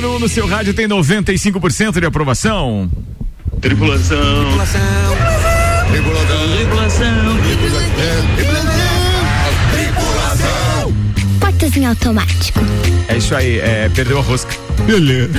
número 1 um no seu rádio tem 95% de aprovação. Tripulação. Tripulação. Tripulação. Tripulação. Tripulação. Portas em automático. É isso aí, é, perdeu a rosca. Beleza.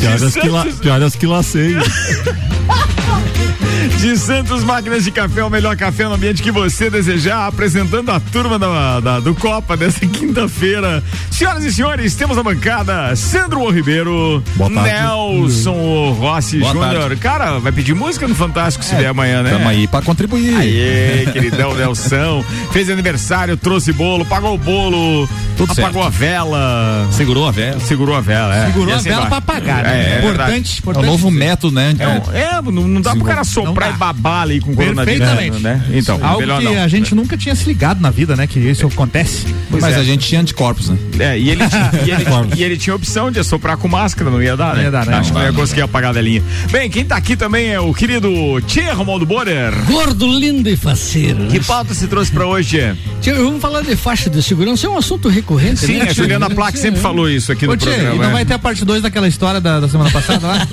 Piadas que, la, piadas que lacei. De Santos Máquinas de Café, o melhor café no ambiente que você desejar, apresentando a turma da, da do Copa dessa quinta-feira. Senhoras e senhores, temos a bancada Sandro Ribeiro, Nelson Rossi Júnior. Cara, vai pedir música no Fantástico se é, vier amanhã, né? Tamo aí pra contribuir. Aê, queridão Nelson. Fez aniversário, trouxe bolo, pagou o bolo, Tudo apagou certo. a vela. Segurou a vela. Segurou a vela, é. Segurou assim a vela vai. pra apagar, né? É, é importante, importante. É um novo método, né? É, é não, não dá pro cara soprar e babar ali com coronavírus. Perfeitamente. Né? Então, Algo que não. a gente nunca tinha se ligado na vida, né? Que isso acontece. Pois Mas é. a gente tinha anticorpos, né? É, e ele, e, ele, e ele tinha opção de assoprar com máscara, não ia dar, né? Não ia dar, né? Acho que não ia conseguir apagar a velhinha. Bem, quem tá aqui também é o querido Tia Romualdo Borer. Gordo, lindo e faceiro. Que pauta se trouxe pra hoje? Tia, vamos falar de faixa de segurança, é um assunto recorrente, Sim, né? a Juliana Plaque sempre falou isso aqui Ô, no tia, programa. E não é. vai ter a parte 2 daquela história da, da semana passada lá?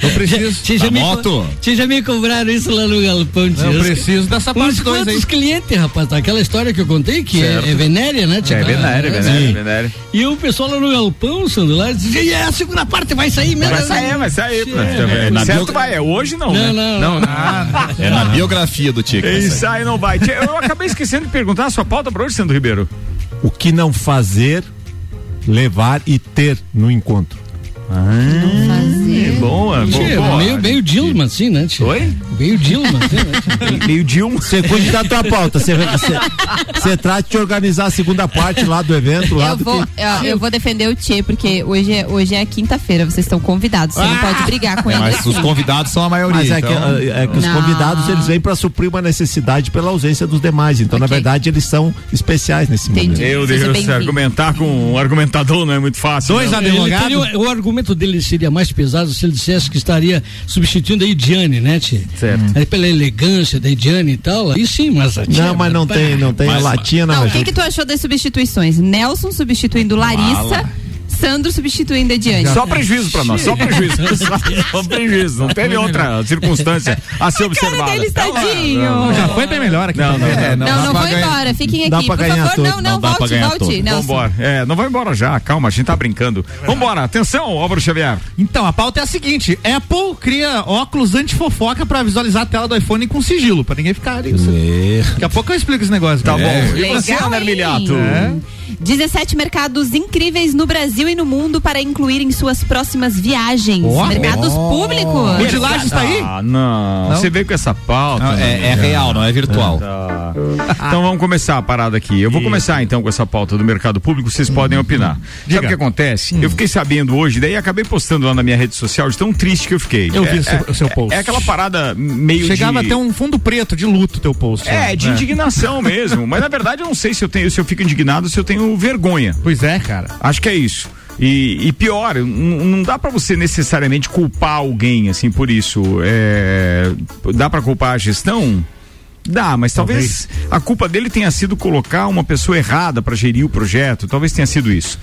Eu preciso. Tia, já, moto? Tia, já me isso lá no galpão, tia. Eu preciso dessa parte 2 aí. Clientes, rapaz, aquela história que eu contei, que é, é, venéria, né, tia? É venéria, venéria, venéria. E o pessoal lá no galpão, Sandro, lá, dizia, e a segunda parte vai sair mesmo? Vai sair, vai sair. É, é, certo bio... vai, é hoje não, não, né? Não, não. não, ah, é na biografia do Tico. Isso aí não vai. Eu acabei esquecendo de perguntar a sua pauta pra hoje, Sandro Ribeiro. O que não fazer, levar e ter no encontro. Ah, fazer. Boa, tia, boa. Meio, meio Dilma, assim, né? Tia? Oi? Meio Dilma, assim, né? meio Dilma. Você cuide da tua pauta. Você trata de organizar a segunda parte lá do evento. Lá eu, do vou, que... eu, eu, vou defender o Tchê, porque hoje é, hoje é quinta-feira, vocês estão convidados. Você ah! não pode brigar com é, ele. Mas os convidados são a maioria. Mas é, então... que, é que, os não. convidados eles vêm para suprir uma necessidade pela ausência dos demais. Então, okay. na verdade, eles são especiais nesse Entendi. momento. Eu Deus, argumentar com um argumentador não é muito fácil. Dois advogados. O argumento dele seria mais pesado se ele dissesse que estaria substituindo a Idiane, né, Tia? Certo. Aí pela elegância da Idiane e tal, aí sim, mas a tia, Não, mas não tem, não tem mas, a latinha não. Não, o que que tu achou das substituições? Nelson substituindo Larissa. Mala. Sandro substituindo Ediane. Só prejuízo pra nós, só prejuízo. só, prejuízo, não teve outra circunstância a ser observada. Deles, tadinho. Não, já foi bem melhor aqui. Não, não, é, não, não, não vou embora, fiquem aqui. Por favor, não, não, volte, volte. Vambora. É, não vai embora já, calma, a gente tá brincando. Vambora, atenção, Álvaro Xavier. Então, a pauta é a seguinte: Apple cria óculos anti-fofoca pra visualizar a tela do iPhone com sigilo, pra ninguém ficar ali. Daqui a pouco eu explico esse negócio. Tá bom. E você, Ana Armiliato? É. 17 mercados incríveis no Brasil e no mundo para incluir em suas próximas viagens. Oh, mercados oh. públicos. O de Lages está aí? Ah, não. não. Você veio com essa pauta. Não, é, é, real, não é virtual. Tá. então vamos começar a parada aqui. Eu vou começar então com essa pauta do mercado público, vocês hum. podem opinar. Diga. Sabe o que acontece? Hum. Eu fiquei sabendo hoje, daí acabei postando lá na minha rede social de tão triste que eu fiquei. Eu é, vi o seu, é, seu post. É, aquela parada meio Chegava de... até um fundo preto de luto teu post. É, de é. indignação mesmo. Mas na verdade eu não sei se eu tenho, se eu fico indignado, se eu tenho vergonha. Pois é, cara. Acho que é isso. E, e pior, não dá para você necessariamente culpar alguém assim por isso. É, dá para culpar a gestão? Dá, mas talvez, talvez, a culpa dele tenha sido colocar uma pessoa errada para gerir o projeto, talvez tenha sido isso.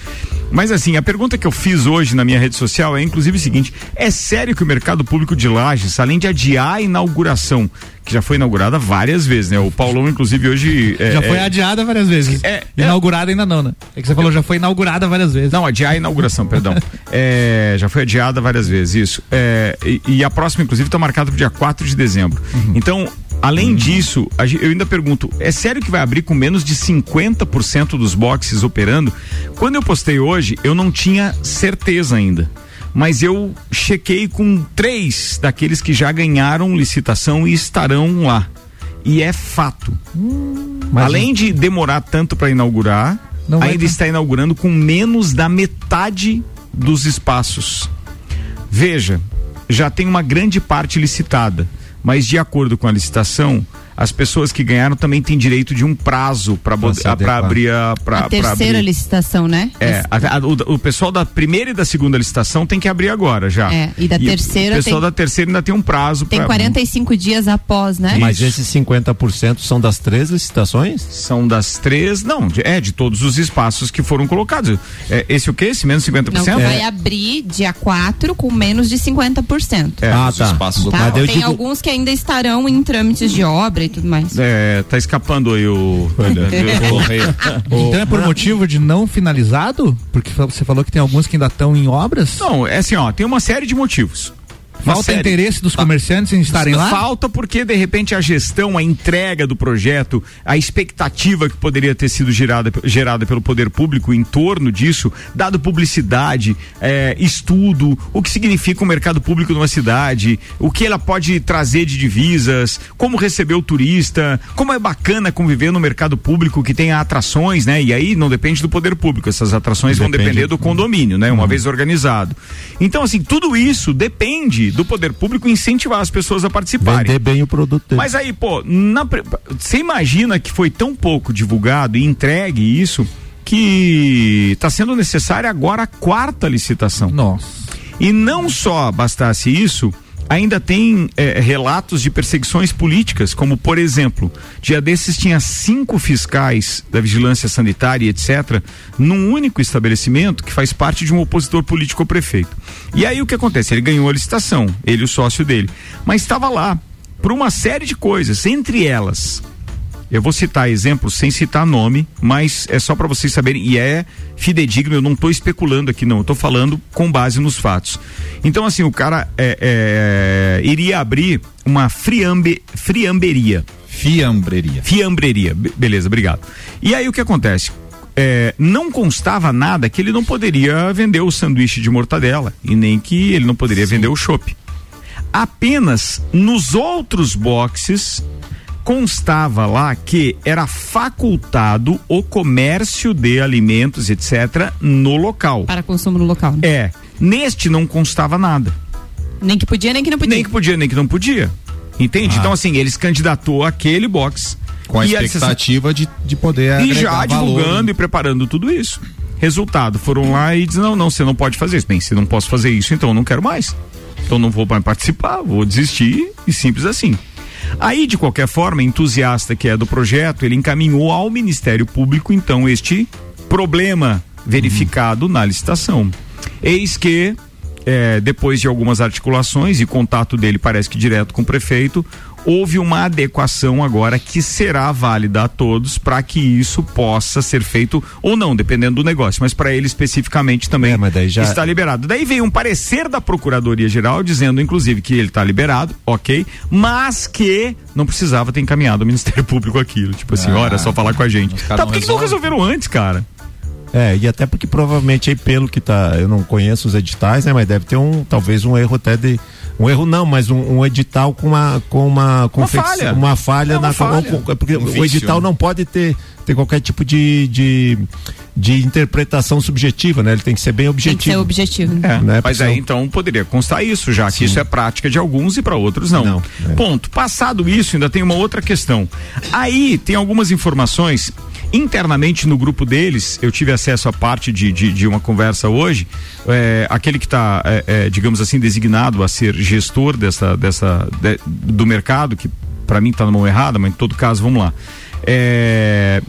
Mas assim, a pergunta que eu fiz hoje na minha rede social é inclusive o seguinte: é sério que o mercado público de Lages, além de adiar a inauguração, que já foi inaugurada várias vezes, né? O Paulão, inclusive, hoje. É, já foi é, adiada várias vezes. É, é, inaugurada ainda não, né? É que você falou, já foi inaugurada várias vezes. Não, adiar a inauguração, perdão. É, já foi adiada várias vezes, isso. É, e, e, a próxima, inclusive, está marcada para o dia 4 de dezembro. Uhum. Então, Além disso, eu ainda pergunto: é sério que vai abrir com menos de 50% dos boxes operando? Quando eu postei hoje, eu não tinha certeza ainda. Mas eu chequei com três daqueles que já ganharam licitação e estarão lá. E é fato. Hum, Além de demorar tanto para inaugurar, ainda está inaugurando com menos da metade dos espaços. Veja, já tem uma grande parte licitada mas de acordo com a licitação, as pessoas que ganharam também têm direito de um prazo para abrir a. Pra, a terceira abrir. licitação, né? É, a, a, o, o, pessoal da primeira e da segunda licitação tem que abrir agora já. É, e da e terceira. O pessoal tem, da terceira ainda tem um prazo. Tem pra, 45 dias após, né? Mas esses 50% são das três licitações? São das três, não, de, é de todos os espaços que foram colocados. É, esse o quê? Esse menos 50%? Não, é. vai abrir dia 4 com menos de 50%. É, ah, tá. Espaços tá? Tem digo... alguns que ainda estarão em trâmites de obra e tudo mais. É, tá escapando aí o. então é por motivo de não finalizado? Porque você falou que tem alguns que ainda estão em obras? Não, é assim, ó, tem uma série de motivos. Falta interesse dos comerciantes em estarem lá? Falta porque, de repente, a gestão, a entrega do projeto, a expectativa que poderia ter sido gerada, gerada pelo poder público em torno disso, dado publicidade, é, estudo, o que significa o mercado público numa cidade, o que ela pode trazer de divisas, como receber o turista, como é bacana conviver no mercado público que tem atrações, né? E aí não depende do poder público, essas atrações depende. vão depender do condomínio, né? Uma uhum. vez organizado. Então, assim, tudo isso depende do poder público incentivar as pessoas a participarem. Vender bem o produto dele. Mas aí, pô, você imagina que foi tão pouco divulgado e entregue isso que está sendo necessária agora a quarta licitação. Nossa. E não só bastasse isso, ainda tem é, relatos de perseguições políticas, como por exemplo, dia desses tinha cinco fiscais da vigilância sanitária, etc., num único estabelecimento que faz parte de um opositor político ao prefeito. E aí o que acontece? Ele ganhou a licitação, ele o sócio dele, mas estava lá por uma série de coisas, entre elas eu vou citar exemplos sem citar nome, mas é só para vocês saberem, e é fidedigno, eu não estou especulando aqui, não, eu estou falando com base nos fatos. Então, assim, o cara é, é, iria abrir uma friambe, friamberia. Fiambreria. Fiambreria, beleza, obrigado. E aí o que acontece? É, não constava nada que ele não poderia vender o sanduíche de mortadela e nem que ele não poderia Sim. vender o chopp. Apenas nos outros boxes constava lá que era facultado o comércio de alimentos, etc., no local. Para consumo no local. Né? É. Neste não constava nada. Nem que podia, nem que não podia. Nem que podia, nem que não podia. Entende? Ah. Então, assim, eles candidatou aquele box. Com a expectativa de, de poder. E já divulgando valor. e preparando tudo isso. Resultado, foram lá e dizem: não, não, você não pode fazer isso. Bem, se não posso fazer isso, então eu não quero mais. Então não vou mais participar, vou desistir e simples assim. Aí, de qualquer forma, entusiasta que é do projeto, ele encaminhou ao Ministério Público, então, este problema verificado uhum. na licitação. Eis que é, depois de algumas articulações e contato dele parece que direto com o prefeito, houve uma adequação agora que será válida a todos para que isso possa ser feito ou não, dependendo do negócio, mas para ele especificamente também é, já... está liberado. Daí veio um parecer da Procuradoria Geral dizendo, inclusive, que ele está liberado, ok, mas que não precisava ter encaminhado ao Ministério Público aquilo. Tipo assim, ah, olha, só falar com a gente. Tá, por que, que não resolveram antes, cara? É, e até porque provavelmente aí pelo que tá, eu não conheço os editais, né, mas deve ter um, talvez um erro até de um erro não, mas um, um edital com uma com uma uma falha, uma falha, é uma na falha. Com, porque um o edital não pode ter ter qualquer tipo de, de, de interpretação subjetiva, né? Ele tem que ser bem objetivo. Tem que ser objetivo. É, né? Mas aí então poderia constar isso, já Sim. que isso é prática de alguns e para outros não. não é. Ponto. Passado isso, ainda tem uma outra questão. Aí tem algumas informações internamente no grupo deles, eu tive acesso a parte de, de, de uma conversa hoje, é, aquele que está, é, é, digamos assim, designado a ser gestor dessa, dessa, de, do mercado, que para mim está na mão errada, mas em todo caso, vamos lá. É,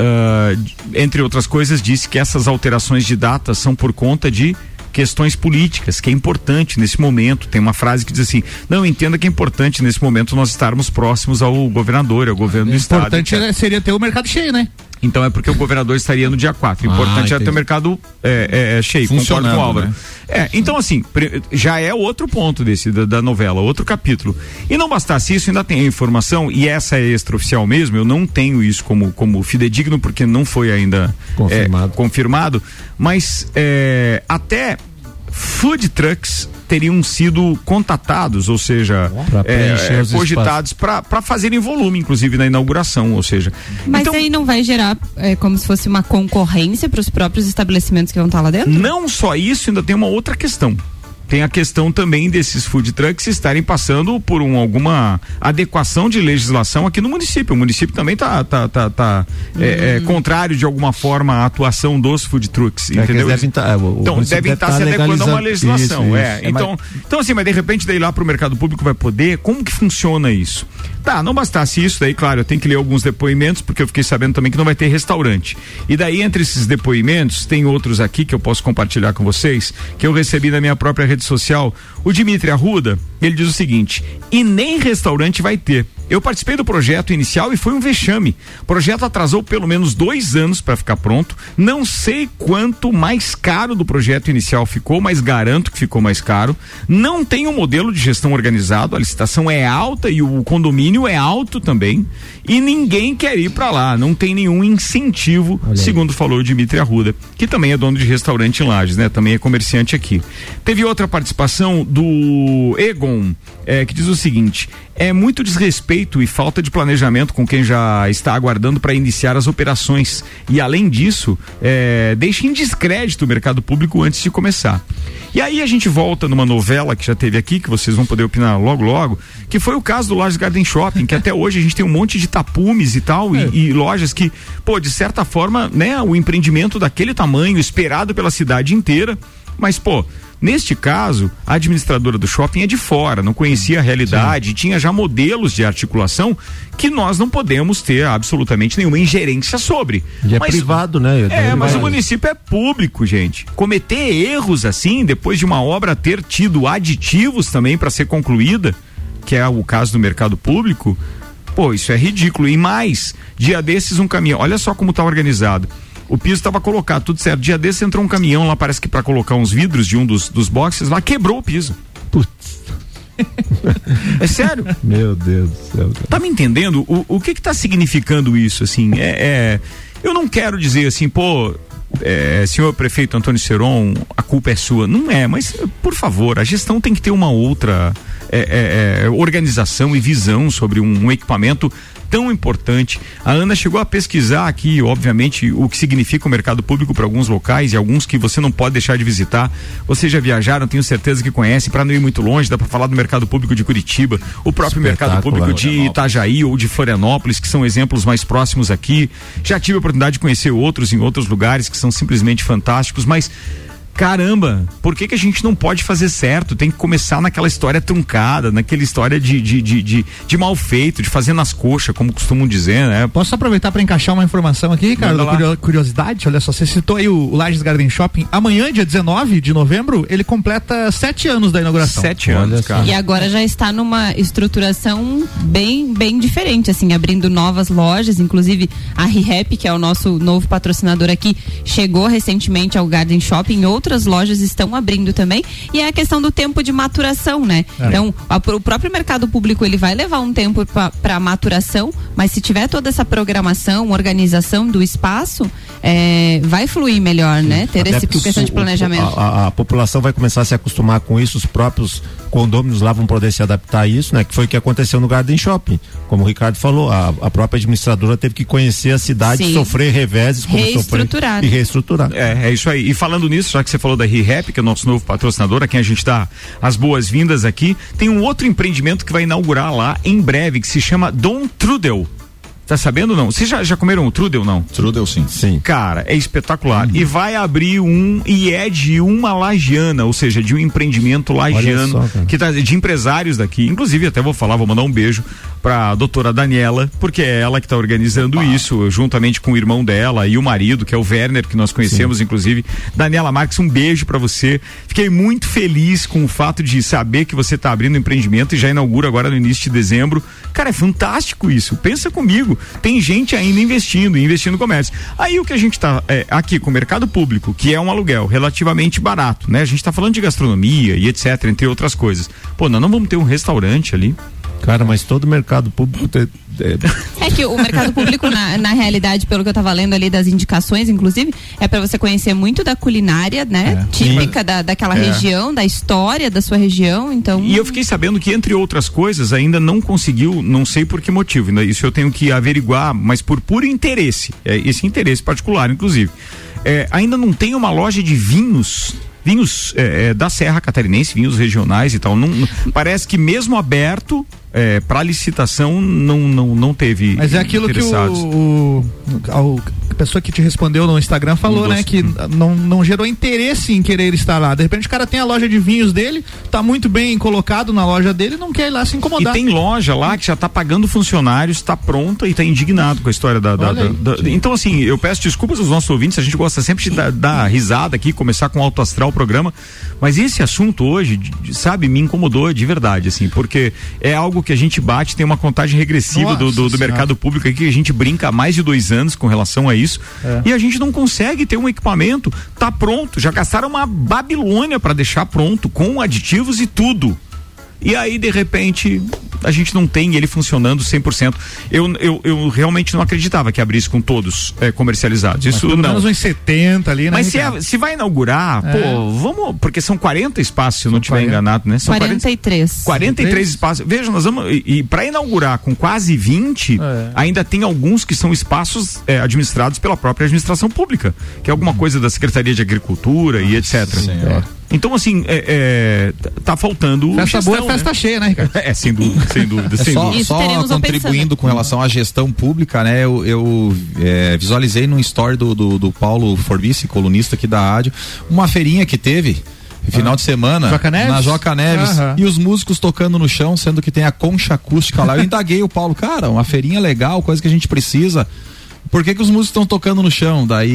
uh, entre outras coisas, disse que essas alterações de data são por conta de questões políticas, que é importante nesse momento. Tem uma frase que diz assim: não, entenda que é importante nesse momento nós estarmos próximos ao governador, ao governo é do estado. Importante seria ter o mercado cheio, né? Então é porque o governador estaria no dia 4. O importante ah, é ter o mercado é, é, é cheio, concordo com o Álvaro. Né? É, então assim, já é outro ponto desse da, da, novela, outro capítulo. E não bastasse isso, ainda tem a informação, e essa é extraoficial mesmo, eu não tenho isso como, como fidedigno, porque não foi ainda confirmado, é, confirmado mas é, até food trucks teriam sido contatados, ou seja, é, cogitados para fazerem volume, inclusive na inauguração, ou seja. Mas então, aí não vai gerar é, como se fosse uma concorrência para os próprios estabelecimentos que vão estar lá dentro? Não só isso, ainda tem uma outra questão. Tem a questão também desses food trucks estarem passando por um, alguma adequação de legislação aqui no município. O município também está tá, tá, tá, é, é, contrário de alguma forma à atuação dos food trucks, É entendeu? devem tá- o- o então devem deve estar tá se adequando a uma legislação. isso, é. isso. É, Então, então assim, mas de repente daí lá para o mercado público vai poder. Como que funciona isso? Tá, não bastasse isso, daí claro, eu tenho que ler alguns depoimentos porque eu fiquei sabendo também que não vai ter restaurante. E daí entre esses depoimentos tem outros aqui que eu posso compartilhar com vocês que eu recebi na minha própria rede social. O Dimitri Arruda, ele diz o seguinte: e nem restaurante vai ter. Eu participei do projeto inicial e foi um vexame. O projeto atrasou pelo menos dois anos para ficar pronto. Não sei quanto mais caro do projeto inicial ficou, mas garanto que ficou mais caro. Não tem um modelo de gestão organizado. A licitação é alta e o condomínio é alto também. E ninguém quer ir para lá. Não tem nenhum incentivo, segundo falou o Dimitri Arruda, que também é dono de restaurante em Lages, né? Também é comerciante aqui. Teve outra participação do Egon, eh, que diz o seguinte: é muito desrespeito e falta de planejamento com quem já está aguardando para iniciar as operações. E além disso, eh, deixa em descrédito o mercado público antes de começar. E aí a gente volta numa novela que já teve aqui, que vocês vão poder opinar logo logo, que foi o caso do Lages Garden Shopping, que até hoje a gente tem um monte de tapumes e tal, e, e lojas que, pô, de certa forma, né, o empreendimento daquele tamanho, esperado pela cidade inteira, mas, pô, Neste caso, a administradora do shopping é de fora, não conhecia a realidade, tinha já modelos de articulação que nós não podemos ter absolutamente nenhuma ingerência sobre. E é Mas- privado, né? é, mas Vai- o município é público, gente. Cometer erros assim, depois de uma obra ter tido aditivos também para ser concluída, que é o caso do mercado público, pô, isso é ridículo. E mais, dia desses um caminhão, olha só como tá organizado. O piso estava colocado, tudo certo. Dia desses entrou um caminhão lá, parece que para colocar uns vidros de um dos, dos boxes lá, quebrou o piso. Putz, É sério. meu Deus do céu. cara. Tá me entendendo? O, o que que tá significando isso, assim? É, é- eu não quero dizer assim, pô, é, senhor prefeito Antônio Seron, a culpa é sua. Não é, mas, por favor, a gestão tem que ter uma outra é, é, é, organização e visão sobre um, um equipamento tão importante. A Ana chegou a pesquisar aqui, obviamente, o que significa o mercado público para alguns locais e alguns que você não pode deixar de visitar. Vocês já viajaram, tenho certeza que conhecem, para não ir muito longe, dá para falar do mercado público de Curitiba, o próprio mercado público né? de Itajaí ou de Florianópolis, que são exemplos mais próximos aqui. Já tive a oportunidade de conhecer outros em outros lugares que são simplesmente fantásticos, mas caramba, por que que a gente não pode fazer certo? Tem que começar naquela história truncada, naquela história de, de, de, de, de mal feito, de fazer nas coxas, como costumam dizer, né? Posso aproveitar para encaixar uma informação aqui, cara, da curiosidade? Olha só, você citou aí o, o Lages Garden Shopping. Amanhã, dia 19 de novembro, ele completa sete anos da inauguração. Sete Olha anos, cara. E agora já está numa estruturação bem, bem diferente, assim, abrindo novas lojas, inclusive a ReHap, que é o nosso novo patrocinador aqui, chegou recentemente ao Garden Shopping, outras lojas estão abrindo também, e é a questão do tempo de maturação, né? Então, a- o próprio mercado público, ele vai levar um tempo para maturação, mas se tiver toda essa programação, organização do espaço, é, vai fluir melhor, né? Ter Até esse questão de planejamento. A, a- a população vai começar a se acostumar com isso, os próprios condôminos lá vão poder se adaptar a isso, né? Que foi o que aconteceu no Garden Shopping. Como o Ricardo falou, a, a própria administradora teve que conhecer a cidade, Sim. sofrer reveses, como Reestruturar, sofrer, e reestruturar. É, é isso aí. E falando nisso, já que você falou da ReHap, que é o nosso novo patrocinador, a quem a gente dá as boas-vindas aqui, tem um outro empreendimento que vai inaugurar lá em breve, que se chama Dom Trudel. Tá sabendo ou não? Vocês já, já comeram o Trudel, não? Trudel sim. Sim. Cara, é espetacular. E vai abrir um, e é de uma lagiana, ou seja, de um empreendimento lagiano, só, que tá de empresários daqui. Inclusive, até vou falar, vou mandar um beijo pra doutora Daniela, porque é ela que tá organizando isso, juntamente com o irmão dela e o marido, que é o Werner, que nós conhecemos, inclusive. Daniela Marques, um beijo pra você. Fiquei muito feliz com o fato de saber que você tá abrindo um empreendimento e já inaugura agora no início de dezembro. Cara, é fantástico isso. Pensa comigo. Tem gente ainda investindo, investindo no comércio. Aí o que a gente tá é, aqui com o mercado público, que é um aluguel relativamente barato, né? A gente tá falando de gastronomia e etc, entre outras coisas. Pô, nós não vamos ter um restaurante ali. Cara, mas todo mercado público te- é, É que o mercado público, na, na realidade, pelo que eu tava lendo ali das indicações, inclusive, é para você conhecer muito da culinária, né? Típica da, daquela É. região, da história da sua região. Então. E eu fiquei sabendo que, entre outras coisas, ainda não conseguiu, não sei por que motivo, ainda isso eu tenho que averiguar, mas por puro interesse, é, esse interesse particular, inclusive. É, ainda não tem uma loja de vinhos vinhos é, é, da Serra Catarinense, vinhos regionais e tal. Não- parece que mesmo aberto é, para licitação não, não, não teve. Mas é aquilo que o, o- a pessoa que te respondeu no Instagram falou, Mandou- né? Que não, não gerou interesse em querer estar lá. De repente o cara tem a loja de vinhos dele, tá muito bem colocado na loja dele, não quer ir lá se E incomodar. tem loja lá que já está pagando funcionários, está pronta e está indignado com a história da. da- da- da- então, assim, eu peço desculpas aos nossos ouvintes, a gente gosta sempre de dar, dar risada aqui, começar com alto astral o programa, mas esse assunto hoje, sabe, me incomodou de verdade, assim, porque é algo que a gente bate, tem uma contagem regressiva do, do- do mercado público aqui, que a gente brinca há mais de dois anos com relação a isso, É. e a gente não consegue ter um equipamento, tá pronto, já gastaram uma Babilônia para deixar pronto, com aditivos e tudo. E aí, de repente, a gente não tem ele funcionando 100%. Eu, eu, eu realmente não acreditava que abrisse com todos eh, comercializados. Mas Isso pelo não. menos uns 70 ali, né? Mas se, é- se vai inaugurar, É. pô, vamos. Porque são 40 espaços, se eu não estiver 40. enganado, né? São 43. 43 espaços. Veja, nós vamos. E, e para inaugurar com quase 20, É. ainda tem alguns que são espaços eh, administrados pela própria administração pública, que é alguma coisa da Secretaria de Agricultura e etc. Senhora. Então, assim, é, é, tá- faltando. Festa gestão, boa é festa né? cheia, né, Ricardo? É, sem dúvida, sem dúvida, É sem só, dúvida. Só contribuindo com relação à gestão pública, né? Eu, eu, é, visualizei num story do, do, do Paulo Forbice, colunista aqui da rádio, uma feirinha que teve. Final de semana, Joca Neves? na Joca Neves, Aham. e os músicos tocando no chão, sendo que tem a concha acústica lá. Eu indaguei o Paulo, cara, uma feirinha legal, coisa que a gente precisa. Por que, que os músicos estão tocando no chão? Daí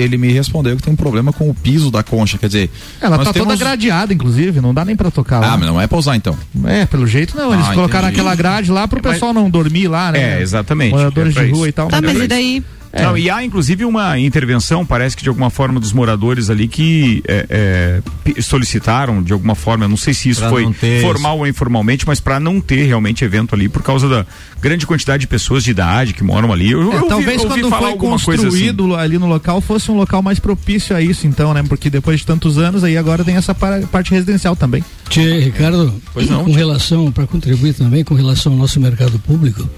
ele me respondeu que tem um problema com o piso da concha, quer dizer. Ela tá toda temos- gradeada, inclusive, não dá nem pra tocar lá. Ah, mas não é pra usar então. É, pelo jeito não. Eles Ah, colocaram entendi. aquela grade lá pro pessoal não dormir lá, né? É, exatamente. Moradores É de rua isso. e tal. Tá, mas mas é e daí? Não, e há inclusive uma intervenção, parece que de alguma forma dos moradores ali que é, é, solicitaram de alguma forma, não sei se isso Pra foi formal ou informalmente, mas para não ter realmente evento ali por causa da grande quantidade de pessoas de idade que moram ali. Eu, É, eu ouvi- talvez ouvi quando falar foi assim. construído ali no local fosse um local mais propício a isso, então, né? Porque depois de tantos anos aí agora tem essa parte residencial também. Tchê, Ricardo, Pois não, com tchê. relação, para contribuir também com relação ao nosso mercado público,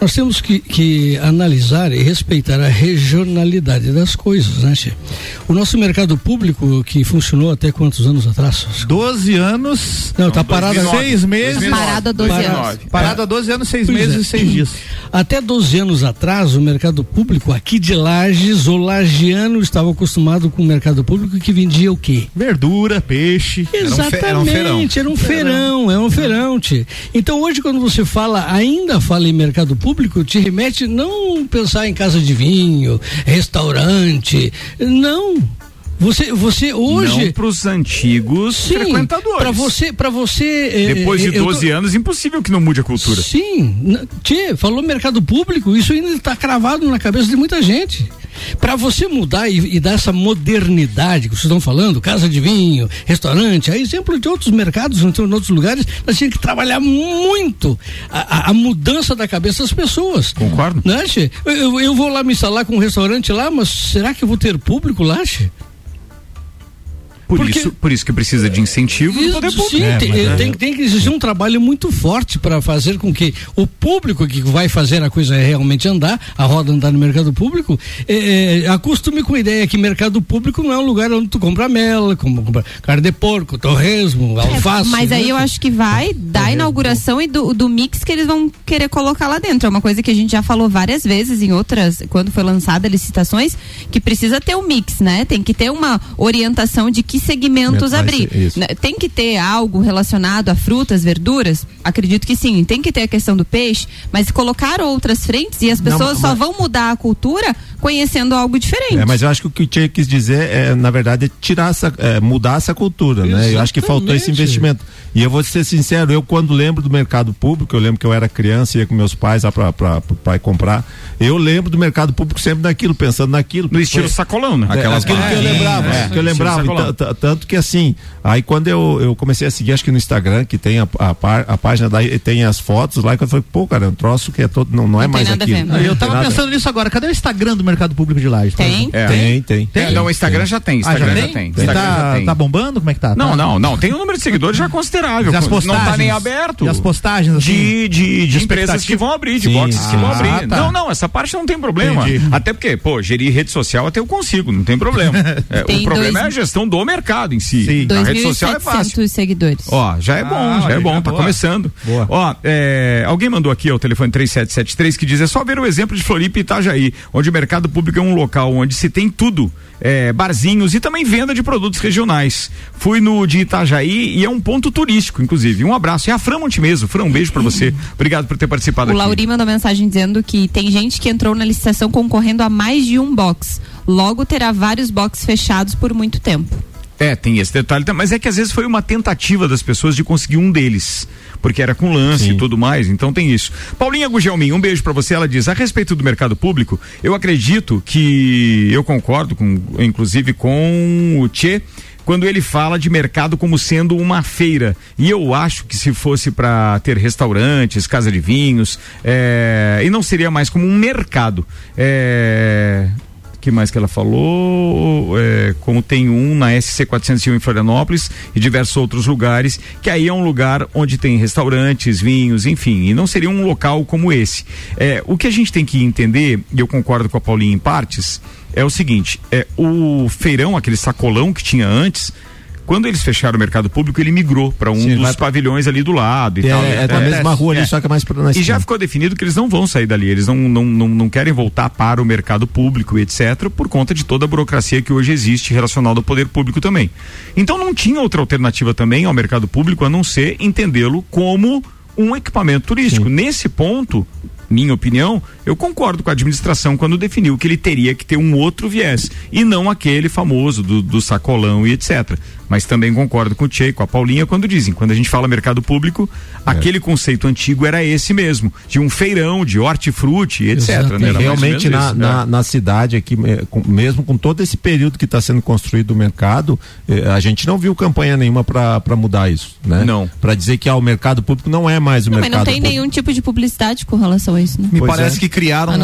nós temos que, que analisar e respeitar a regionalidade das coisas, né, Tchê? O nosso mercado público, que funcionou até quantos anos atrás? 12 anos, Não, tá parado há 2009. seis meses. 2009. Parado há 12 Parado. anos. Parado há 12 anos, 6 Pois meses é. e 6 dias. Até 12 anos atrás, o mercado público aqui de Lages, o lagiano estava acostumado com o mercado público que vendia o quê? Verdura, peixe. um fe- Exatamente, era um feirão. era um feirão, é um feirão, tchê. Então hoje quando você fala, ainda fala em mercado público, te remete não pensar em casa de vinho, restaurante, não. Você, você hoje Não para os antigos sim, frequentadores. para você, para você eh, Depois de eh, eu tô- 12 anos, impossível que não mude a cultura. Sim, tchê, falou mercado público, isso ainda está cravado na cabeça de muita gente. Para você mudar e, e dar essa modernidade que vocês estão falando, casa de vinho, restaurante, a exemplo de outros mercados, em outros lugares, nós tínhamos que trabalhar muito a, a- a mudança da cabeça das pessoas. Concordo. Né? Eu, eu- vou lá me instalar com um restaurante lá, mas será que eu vou ter público lá, tchê? Por, Porque- isso, por isso que precisa de incentivo do Isso, poder público. sim, É, tem, mas é- tem, tem que existir um trabalho muito forte para fazer com que o público que vai fazer a coisa realmente andar, a roda andar no mercado público, eh, eh, acostume com a ideia que mercado público não é um lugar onde tu compra mel, compra carne de porco, torresmo, alface. Mas aí né? eu acho que vai da inauguração e do, do mix que eles vão querer colocar lá dentro. É uma coisa que a gente já falou várias vezes em outras, quando foi lançada licitações, que precisa ter um mix, né? Tem que ter uma orientação de que segmentos abrir. isso. Né? Tem que ter algo relacionado a frutas, verduras? Acredito que sim. Tem que ter a questão do peixe, mas colocar outras frentes e as Não, pessoas só mas- vão mudar a cultura conhecendo algo diferente. É, mas eu acho que o que o Tchê quis dizer é, na verdade, é tirar essa, é, mudar essa cultura, né? Eu acho que faltou esse Exatamente. investimento. E eu vou ser sincero, eu quando lembro do mercado público, eu lembro que eu era criança, ia com meus pais lá para o pai comprar, eu lembro do mercado público sempre naquilo, pensando naquilo. No estilo Foi- sacolão, né? É, Aquelas aquilo que eu lembrava, é, que eu lembrava. Tanto que assim, aí quando eu, eu comecei a seguir, acho que no Instagram, que tem a, a, a página daí, tem as fotos lá, que eu falei, pô, cara, é um troço que é todo, não, não é Não tem mais nada a aquilo. ver. Eu tem tava nada. pensando nisso agora. Cadê o Instagram do mercado público de Lages? Tem? É. Tem, tem. É, não, o Instagram já tem. Ah, já Instagram tem? já tem. E Instagram tá, já tem. tá bombando? Como é que tá? Não, Tá? não, não. Tem um número de seguidores já considerável. E as Não tá postagens? nem aberto. E as postagens, assim? de, de, de empresas que vão abrir, de Sim. boxes que vão Ah, abrir. tá. Não, não, essa parte não tem problema. Entendi. Até porque, pô, gerir rede social até eu consigo, não tem problema. É, Tem o problema dois- é a gestão do mercado em si. Sim. A rede social é fácil. 2.700 seguidores. Ó, já é bom, Ah, já é bom, já tá boa. começando. Boa. Ó, é, alguém mandou aqui ó, o telefone 3773 que diz: é só ver o exemplo de Floripa e Itajaí, onde o mercado público é um local onde se tem tudo. é, barzinhos e também venda de produtos regionais. Fui no de Itajaí e é um ponto turístico, inclusive. Um abraço. É a Fran Montemeso. Fran, um beijo pra você. Obrigado por ter participado O aqui. Lauri mandou mensagem dizendo que tem gente que entrou na licitação concorrendo a mais de um box. Logo terá vários boxes fechados por muito tempo. É, tem esse detalhe, mas é que às vezes foi uma tentativa das pessoas de conseguir um deles, porque era com lance e tudo mais, então tem isso. Paulinha Gugelmin, um beijo pra você, ela diz, a respeito do mercado público, eu acredito que, eu concordo com, inclusive com o Tchê, quando ele fala de mercado como sendo uma feira. E eu acho que se fosse para ter restaurantes, casa de vinhos, é, e não seria mais como um mercado. É, que mais que ela falou? É, como tem um na SC 401 em Florianópolis e diversos outros lugares, que aí é um lugar onde tem restaurantes, vinhos, enfim, e não seria um local como esse. É, o que a gente tem que entender, e eu concordo com a Paulinha em partes, é o seguinte: é, o feirão, aquele sacolão que tinha antes. Quando eles fecharam o mercado público, ele migrou para um Sim, dos pra- pavilhões ali do lado e É, tal. é da mesma rua ali, só que é mais pra E já ficou definido que eles não vão sair dali, eles não, não, não, não querem voltar para o mercado público, etc., por conta de toda a burocracia que hoje existe relacionada ao poder público também. Então não tinha outra alternativa também ao mercado público a não ser entendê-lo como um equipamento turístico. Nesse ponto, minha opinião, eu concordo com a administração quando definiu que ele teria que ter um outro viés e não aquele famoso do, do sacolão e etc. Mas também concordo com o Tchê, e com a Paulinha, quando dizem, quando a gente fala mercado público, aquele conceito antigo era esse mesmo, de um feirão, de hortifruti, etc. Né? Mais ou Realmente na, isso, na, né? na cidade aqui, com- mesmo com todo esse período que está sendo construído o mercado, eh, a gente não viu campanha nenhuma para mudar isso, né? Não. Para dizer que ah, o mercado público não é mais o Não, mas mercado não tem público. nenhum tipo de publicidade com relação a isso, né? Me Pois parece é. que criaram um-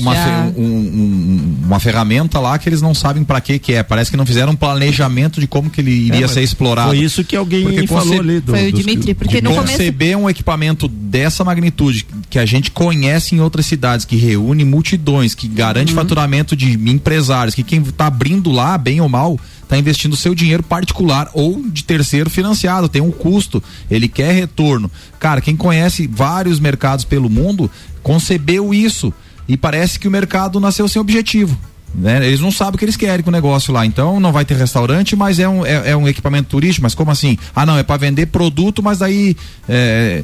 uma, já- um- um- uma ferramenta lá que eles não sabem para que que é. Parece que não fizeram um planejamento de como que ele iria mas ser explorado. Foi isso que alguém Porque falou conce- ali. Do, Foi o dos- Dimitri, porque de no começo conceber um equipamento dessa magnitude que a gente conhece em outras cidades, que reúne multidões, que garante Uhum. faturamento de empresários, que quem está abrindo lá, bem ou mal, está investindo seu dinheiro particular ou de terceiro financiado, tem um custo, ele quer retorno. Cara, quem conhece vários mercados pelo mundo concebeu isso e parece que o mercado nasceu sem objetivo. Né? Eles não sabem o que eles querem com o negócio lá. Então não vai ter restaurante, mas é um, é, é um equipamento turístico. Mas como assim? Ah, não, é para vender produto, mas daí é,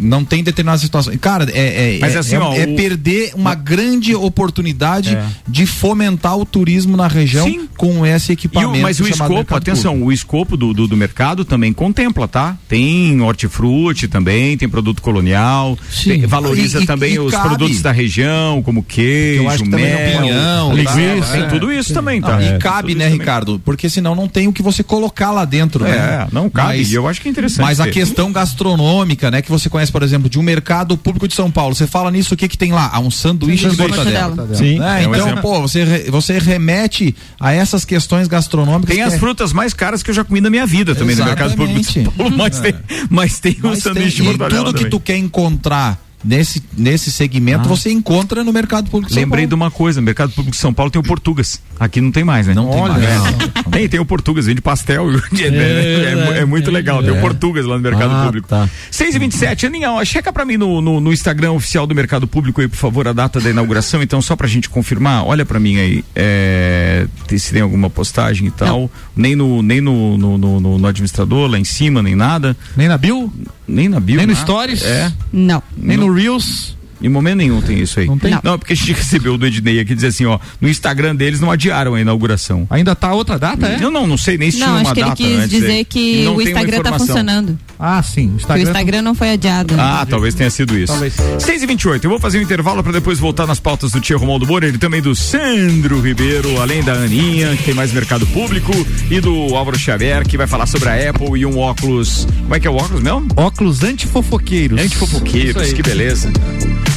não tem determinadas situações. Cara, é, é, Mas é, assim, é- ó, é o- perder uma grande oportunidade É. de fomentar o turismo na região Sim. com esse E equipamento. o- mas o escopo, atenção, público. o escopo do, do, do mercado também contempla, tá? Tem hortifruti também, tem produto colonial, tem- valoriza E- e- também e os cabe. produtos da região, como queijo, Eu acho que mel, pinhão, linguiça, tá? tem tudo isso também, tá? Não, É, e cabe, tudo né, isso também. Ricardo? Porque senão não tem o que você colocar lá dentro, né? É, não cabe, Mas- e eu acho que é interessante Mas a questão gastronômica, né, que você conhece, por exemplo, de um mercado público de São Paulo, você fala nisso, o que que tem lá? Ah, um sanduíche de Sanduíche de mortadela. mortadela. Sim. Né? É um então, exemplo. pô, você, re- você remete a essas questões gastronômicas. Tem que as é- frutas mais caras que eu já comi na minha vida também no mercado público de São Exatamente. Paulo, mas tem, mas tem um Mas tem- sanduíche de e mortadela tudo que também. tu quer encontrar nesse, nesse segmento, você encontra no mercado público de São Lembrei de uma coisa, no mercado público de São Paulo tem o Portugas. Aqui não tem mais, né? Não tem Olha, mais. é. Tem, tem o Portugas, vende pastel. É, é- é muito legal, tem o Portugas lá no mercado Ah, público. tá. 6 e 27 Aninha, ó, checa pra mim no, no, no Instagram oficial do Mercado Público aí, por favor, a data da inauguração, então, só pra gente confirmar, olha pra mim aí, é, tem- se tem alguma postagem e tal, nem no, nem no, no, no- no- no administrador, lá em cima, nem nada, Nem na Bill, nem na bio. nem no. Stories, É. Não. nem no Reels. Em momento nenhum tem isso aí. Não tem? Não, porque a gente recebeu do Ednei aqui dizer assim, ó, no Instagram deles não adiaram a inauguração. Ainda tá outra data, é? Eu não, não sei nem se tinha Não, uma acho que ele data quis antes dizer. E que não o Instagram tá funcionando. Ah, sim. Que o Instagram. Instagram não foi adiado. Ah, talvez tenha sido isso. Talvez. 6 e 28 eu vou fazer um intervalo para depois voltar nas pautas do Tia Romualdo Moura e também do Sandro Ribeiro, além da Aninha, que tem mais mercado público, e do Álvaro Xavier, que vai falar sobre a Apple e um óculos. Como é que é o óculos mesmo? Óculos antifofoqueiros. Antifofoqueiros, que beleza.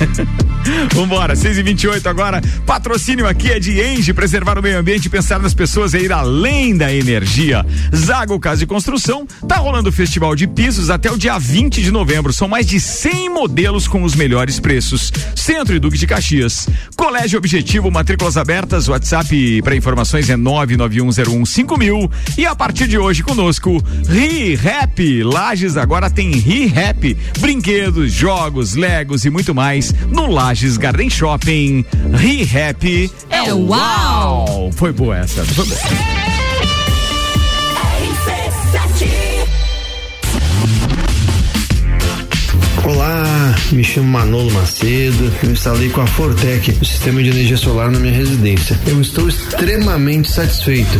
Vambora, 6 e 28 agora. Patrocínio aqui é de Enge, preservar o meio ambiente pensar nas pessoas e ir além da energia. Zago Casa e Construção, tá rolando o festival de pisos até o dia 20 de novembro. São mais de 100 modelos com os melhores preços. Centro e Duque de Caxias. Colégio Objetivo, matrículas abertas. WhatsApp para informações é 991015000. E a partir de hoje conosco, Ri Rap. Lages agora tem Ri Rap. Brinquedos, jogos, legos e muito mais no Lages Garden Shopping. Ri Rap É uau! Foi boa essa. Foi boa. Olá, me chamo Manolo Macedo. Eu instalei com a Fortec o sistema de energia solar na minha residência. Eu estou extremamente satisfeito.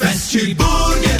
Fast Burger.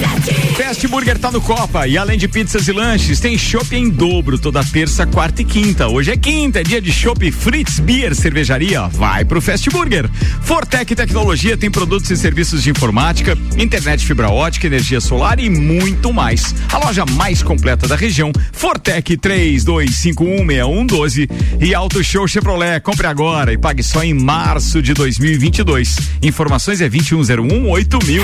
Fast Burger tá no Copa e além de pizzas e lanches, tem chopp em dobro toda terça, quarta e quinta. Hoje é quinta, é dia de chopp Fritz Beer Cervejaria. Vai pro Fast Burger. Fortec Tecnologia tem produtos e serviços de informática, internet fibra ótica, energia solar e muito mais. A loja mais completa da região, Fortec 32516112 e Auto Show Chevrolet. Compre agora e pague só em março de 2022. Informações é 2101 8000.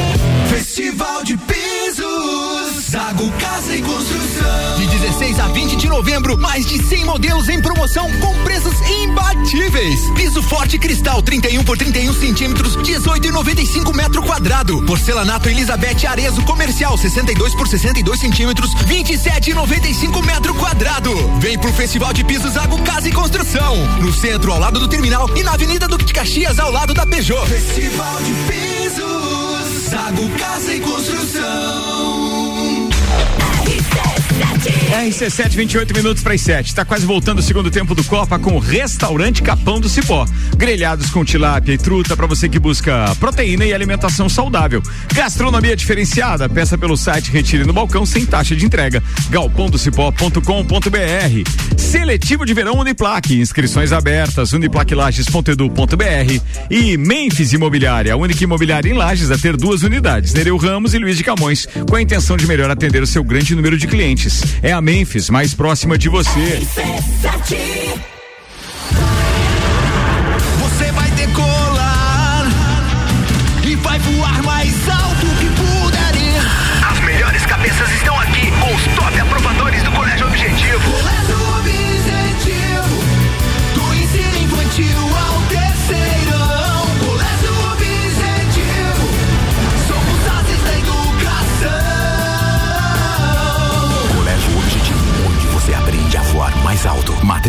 Festival de Pisos, Zago Casa e Construção. De 16 a 20 de novembro, mais de 100 modelos em promoção com preços imbatíveis. Piso forte cristal 31 por 31 centímetros, 18,95 metro quadrado. Porcelanato Elizabeth Arezo comercial 62 por 62 centímetros, 27,95 metro quadrado. Vem pro Festival de Pisos Zago Casa e Construção, no centro ao lado do terminal e na Avenida de Caxias ao lado da Peugeot. Festival de Pisos, Zago Casa e Construção. RC7, 28 minutos para as 7. Está quase voltando o segundo tempo do Copa com o Restaurante Capão do Cipó. Grelhados com tilápia e truta para você que busca proteína e alimentação saudável. Gastronomia diferenciada. Peça pelo site Retire no Balcão sem taxa de entrega. galpondocipó.com.br. Seletivo de verão Uniplaque. Inscrições abertas. uniplaquilages.edu.br. E Memphis Imobiliária. A única imobiliária em Lages a ter duas unidades. Nereu Ramos e Luiz de Camões. Com a intenção de melhor atender o seu grande número de clientes. É a Memphis, mais próxima de você.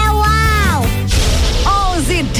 11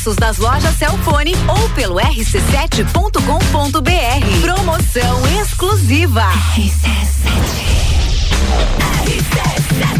Ingressos nas lojas Celfone ou pelo rc7.com.br. Promoção exclusiva. RC7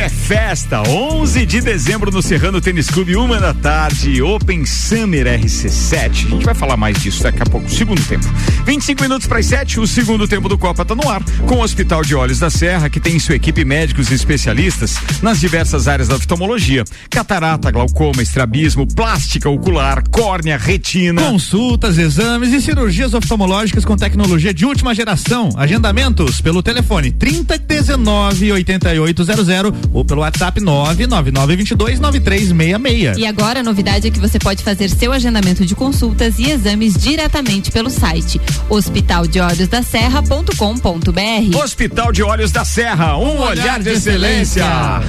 é festa, 11 de dezembro no Serrano Tênis Clube, uma da tarde, Open Summer RC7. A gente vai falar mais disso daqui a pouco, segundo tempo. 25 minutos para as 7, o segundo tempo do Copa tá no ar, com o Hospital de Olhos da Serra, que tem em sua equipe médicos e especialistas nas diversas áreas da oftalmologia: catarata, glaucoma, estrabismo, plástica ocular, córnea, retina. Consultas, exames e cirurgias oftalmológicas com tecnologia de última geração. Agendamentos pelo telefone 3019 8800 ou pelo WhatsApp 99922 9366. E agora a novidade é que você pode fazer seu agendamento de consultas e exames diretamente pelo site hospitaldeolhosdaserra.com.br. Hospital de Olhos da Serra, um, olhar, de excelência. A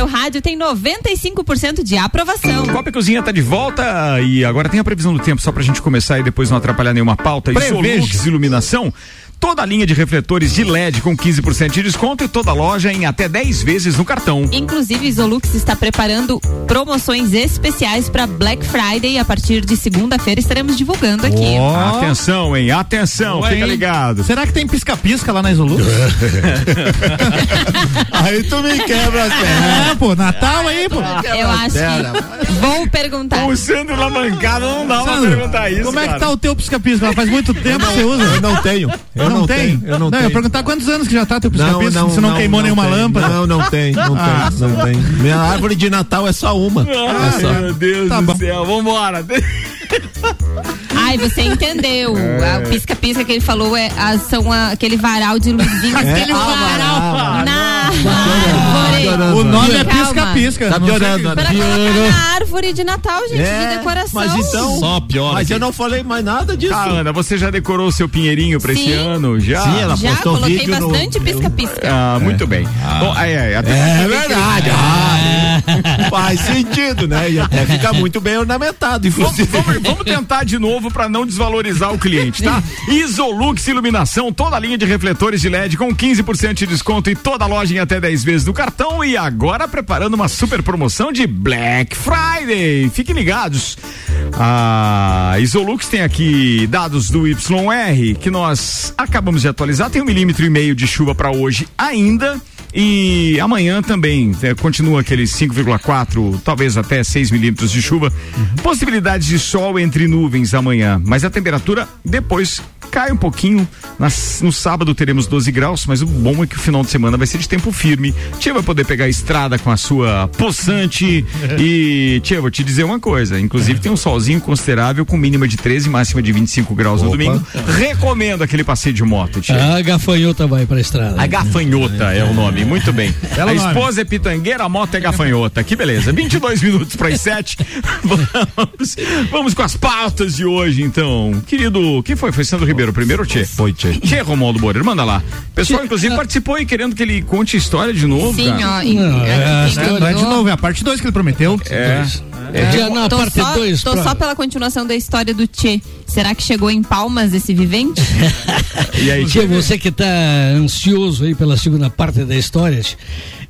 seu rádio tem 95% de aprovação. Copa e Cozinha tá de volta e agora tem a previsão do tempo só pra gente começar e depois não atrapalhar nenhuma pauta. Preveja. Isolux Iluminação. Toda a linha de refletores de LED com 15% de desconto e toda loja em até 10 vezes no cartão. Inclusive, Isolux está preparando promoções especiais para Black Friday. A partir de segunda-feira estaremos divulgando aqui. Atenção, hein? Atenção, Ué, fica ligado. Será que tem pisca-pisca lá na Isolux? Aí tu me quebra as pernas. É, pô, Natal aí, pô. Eu acho que vou perguntar. O Sandro na bancada não dá pra Sandro, perguntar isso. Como é que cara. tá o teu pisca-pisca? Faz muito tempo que você usa. Eu não tenho. Eu não, tem? tenho. Eu não, Eu tenho. ia perguntar quantos anos que já tá teu pisca-pisca, se não, queimou nenhuma tem. lâmpada. Não, não tem, não Ah. tem, não tem. Minha árvore de Natal é só uma. Ai, é só. meu Deus Tá do bom. céu, vambora. Ai, você entendeu. É. O pisca-pisca que ele falou é a- são a- aquele varal de luzinhas. É, aquele ah, varal varal. na árvore. O nome é pisca-pisca. Tá Não sei piorando, Pra colocar na árvore de Natal, gente, É, de decoração. Mas então. Só piora Mas aqui. eu não falei mais nada disso. Tá, Ana, você já decorou o seu pinheirinho pra esse ano? Já? Sim, ela Já postou coloquei vídeo bastante pisca-pisca. Ah, muito bem. Bom, aí, aí, até É verdade. Ah, faz sentido, né? E até fica muito bem ornamentado, Vamos, inclusive. vamos- vamos tentar de novo para não desvalorizar o cliente, tá? Isolux Iluminação, toda a linha de refletores de LED com 15% de desconto e toda a loja em até 10 vezes no cartão e agora preparando uma super promoção de Black Friday. Fiquem ligados. A Isolux tem aqui dados do YR que nós acabamos de atualizar, tem um milímetro e meio de chuva para hoje ainda. E amanhã também eh, continua aqueles 5,4, talvez até 6 milímetros de chuva. Possibilidades de sol entre nuvens amanhã, mas a temperatura depois cai um pouquinho. Nas- no sábado teremos 12 graus, mas o bom é que o final de semana vai ser de tempo firme. Tia vai poder pegar a estrada com a sua poçante. e, tia, vou te dizer uma coisa: inclusive tem um solzinho considerável com mínima de 13 e máxima de 25 graus no Opa. domingo. Recomendo aquele passeio de moto, tia. A gafanhota vai pra estrada. A gafanhota é o nome, muito bem. Belo a nome. esposa é pitangueira, a moto é gafanhota. Que beleza. 22 minutos para as 7. vamos, vamos com as pautas de hoje, então. Querido, quem foi? Foi Sandro Ribeiro primeiro ou Tchê? Foi, Tchê. Tchê, Romualdo Moreira, manda lá. O pessoal, inclusive, participou aí querendo que ele conte história de novo, Sim, cara. ó. e- Não, é, quem não é de novo, é a parte 2 que ele prometeu. É. Já na Tô, parte só, 2. tô só pela continuação da história do Tchê. Será que chegou em Palmas esse vivente? E aí, Tchê, você que está ansioso aí pela segunda parte da história,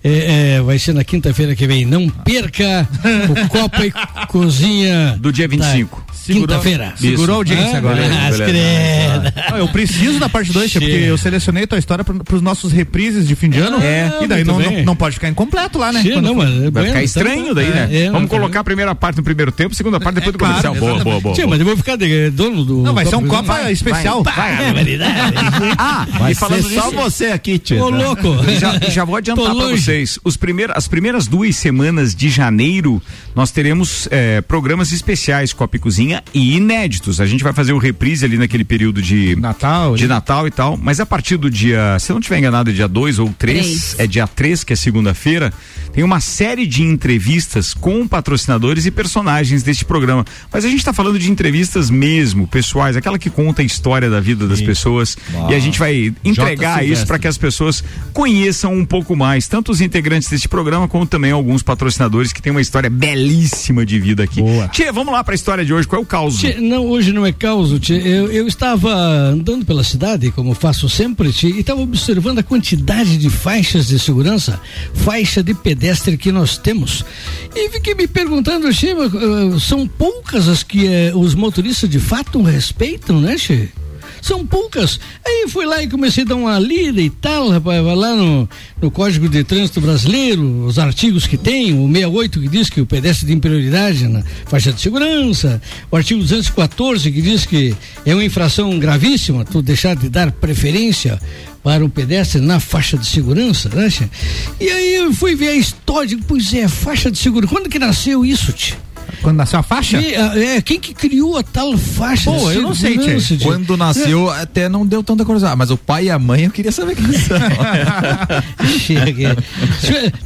é, é, vai ser na quinta-feira que vem. Não perca o Copa e Cozinha do dia 25. Quinta-feira. Segurou a audiência Ah, agora. beleza. credo. Ah, eu preciso da parte 2, porque eu selecionei tua história pro, pros nossos reprises de fim de ano. É, e daí não, não, não pode ficar incompleto lá, né? Quando não, for- mas é Vai bueno, ficar então estranho tá. daí, né? É, Vamos tá colocar a primeira parte no primeiro tempo, segunda parte depois do claro, comercial. Boa, boa, exatamente. boa. Tchê, boa. mas eu vou ficar de, dono do. Não, vai ser um Copa Cozinha. especial. Vai, variedade. Ah, Vai e falando ser só você aqui, Tchê. Ô, tá? louco. Já, já vou adiantar para vocês. Os primeiros, as primeiras duas semanas de janeiro, nós teremos eh, programas especiais Copa e Cozinha e inéditos. A gente vai fazer o reprise ali naquele período de Natal. de Natal e tal. Mas a partir do dia, se eu não estiver enganado, é dia 2 ou 3, Três. é dia 3, que é segunda-feira, tem uma série de entrevistas com patrocinadores e personagens deste programa. Mas a gente está falando de entrevistas mesmo, pessoais, aquela que conta a história da vida das pessoas. E a gente vai entregar isso para que as pessoas conheçam um pouco mais, tanto os integrantes deste programa, como também alguns patrocinadores que têm uma história belíssima de vida aqui. Boa. Tia, vamos lá para a história de hoje. Qual é o não, hoje não é tchê. Eu, eu estava andando pela cidade, como faço sempre, e estava observando a quantidade de faixas de segurança, faixa de pedestre que nós temos. E fiquei me perguntando, tchê, ah, são poucas as que eh, os motoristas de fato respeitam, né, Tchê? São poucas. Aí fui lá e comecei a dar uma lida e tal, rapaz, vai lá no, no Código de Trânsito Brasileiro, os artigos que tem, o 68 que diz que o pedestre tem prioridade na faixa de segurança, o artigo 214 que diz que é uma infração gravíssima tu deixar de dar preferência para o pedestre na faixa de segurança, né? E aí eu fui ver a história, digo, pois é, faixa de segurança. Quando que nasceu isso, tchê? Quando nasceu a faixa? E, ah, é, quem que criou a tal faixa Pô, eu não sei, tchê. Quando nasceu, até não deu tanta curiosidade. Mas o pai e a mãe eu queria saber quem são. Chega.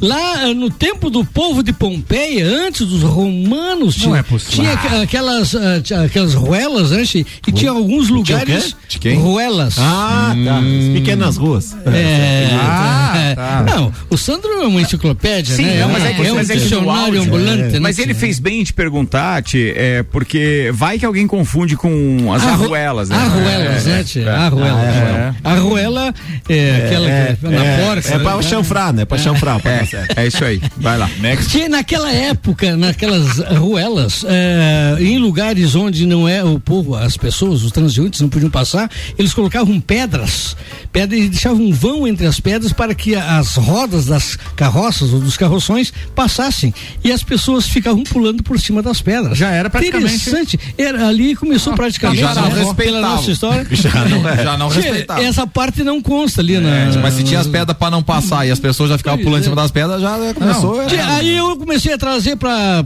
Lá eh, no tempo do povo de Pompeia, antes dos romanos, Não tinha, é possível. tinha aqu- aquelas, ah, tinha aquelas ruelas, né? E tinha alguns Tinha lugares. quem? Ruelas. Ah, tá. As pequenas ruas. É, Ah, é. tá. Não, o Sandro é uma enciclopédia, Sim, né? não, mas é um mas é que no dicionário ambulante. né? Mas ele fez bem em te perguntar, Tchê, é, porque vai que alguém confunde com as Arru- arruelas, né? Arruelas, É, né, tia? Arruela. é. Arruela é aquela É, que na é, porca. é pra né? chanfrar, né? Pra chanfrar. pra É, é isso aí. Vai lá. Next. Tinha naquela época, naquelas ruelas, eh, em lugares onde não é o povo, as pessoas, os transeuntes não podiam passar, eles colocavam pedras, pedras e deixavam um vão entre as pedras para que as rodas das carroças ou dos carroções passassem e as pessoas ficavam pulando por cima das pedras. Já era praticamente- Interessante. Era, ali começou praticamente já não pela respeitavam. nossa história. Já não, já não respeitava. Essa parte não consta ali na. É, Mas se tinha as pedras pra não passar e as pessoas já ficavam pulando em é. cima das pedras, já começou. Aí eu comecei a trazer para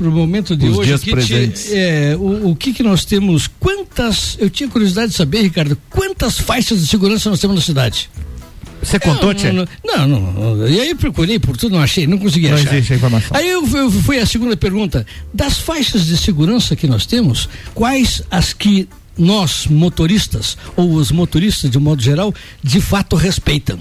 o momento de Os hoje dias é, o, o que que nós temos, quantas, eu tinha curiosidade de saber, Ricardo, quantas faixas de segurança nós temos na cidade? Você contou, Eu Tchê? Não, não, não, não. E aí procurei por tudo, não achei, não consegui Não achar. existe a informação. Aí eu, eu fui a segunda pergunta. Das faixas de segurança que nós temos, quais as que nós, motoristas, ou os motoristas de modo geral, de fato respeitam?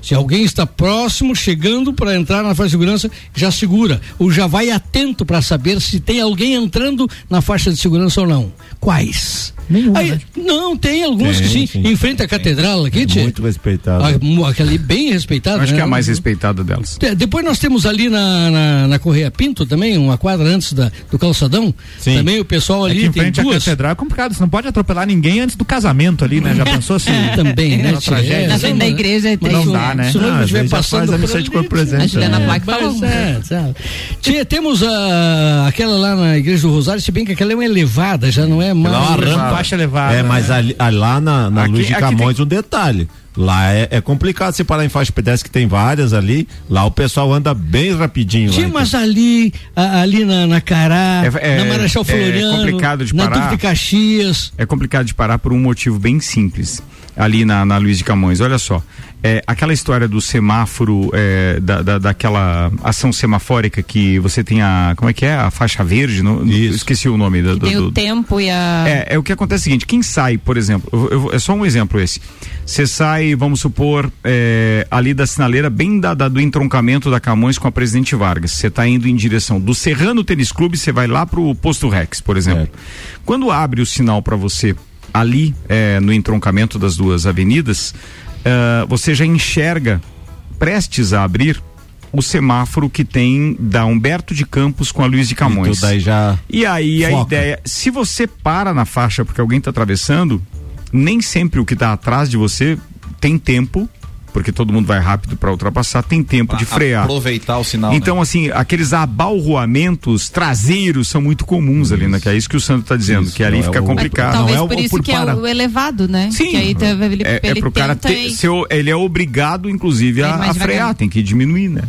Se alguém está próximo, chegando para entrar na faixa de segurança, já segura. Ou já vai atento para saber se tem alguém entrando na faixa de segurança ou não. Quais? Nenhuma, Aí, né? Não, tem alguns Tem, que sim. sim. Em frente à catedral aqui, tchê. Muito respeitado. Ah, mu- Aquele bem respeitado. Acho né? que é a mais respeitada delas. É, Depois nós temos ali na, na, na Correia Pinto também, uma quadra antes da, do calçadão. Sim. Também o pessoal É ali que em tem frente à duas. catedral é complicado, você não pode atropelar ninguém antes do casamento ali, né? Já pensou assim? Também, né? Tragédia. É, Na frente da não- igreja tem Não dá, né? Se o ônibus Ah, estiver às vezes já passando faz a por missa de ali, corpo presente, A Juliana né? Black falou. É, sabe. Tia, temos a, aquela lá na Igreja do Rosário, se bem que aquela é uma elevada, já não é mais. Ela é uma rampa. Faixa elevada. É, mas ali, ali lá na, na Aqui- Luz de Camões, um detalhe. Lá é, é complicado você parar em faixa pedestre, que tem várias ali. Lá o pessoal anda bem rapidinho. Tia, lá, mas ali, a- ali na, na Cará, É- é- na Marechal é Floriano, complicado de na parar. Duque de Caxias. É complicado de parar por um motivo bem simples. ali na, na Luiz de Camões. Olha só, é, aquela história do semáforo, é, da, da, daquela ação semafórica que você tem a, como é que é? A faixa verde, não, não- esqueci o nome. Do, Tem do- o do- tempo e a. é, é o que acontece é o seguinte, quem sai, por exemplo, eu- eu- é só um exemplo esse. Você sai, vamos supor, é, ali da sinaleira, bem da, da- do entroncamento da Camões com a Presidente Vargas. Você está indo em direção do Serrano Tênis Clube, você vai lá pro Posto Rex, por exemplo. Quando abre o sinal para você ali é, no entroncamento das duas avenidas, é, você já enxerga, prestes a abrir, o semáforo que tem da Humberto de Campos com a Luiz de Camões. daí já E aí a foca. ideia, se você para na faixa porque alguém está atravessando, nem sempre o que está atrás de você tem tempo, porque todo mundo vai rápido para ultrapassar, tem tempo de frear. Aproveitar o sinal. Então, assim, aqueles abalroamentos traseiros são muito comuns ali, né? Que é isso que o Sandro está dizendo, que ali não é fica o- complicado. Talvez Não é por o- isso que é o elevado, né? Sim. Que aí tá- ele, é, é ele pro cara ter, ser o- ele é obrigado, inclusive, a, a frear, tem que diminuir, né?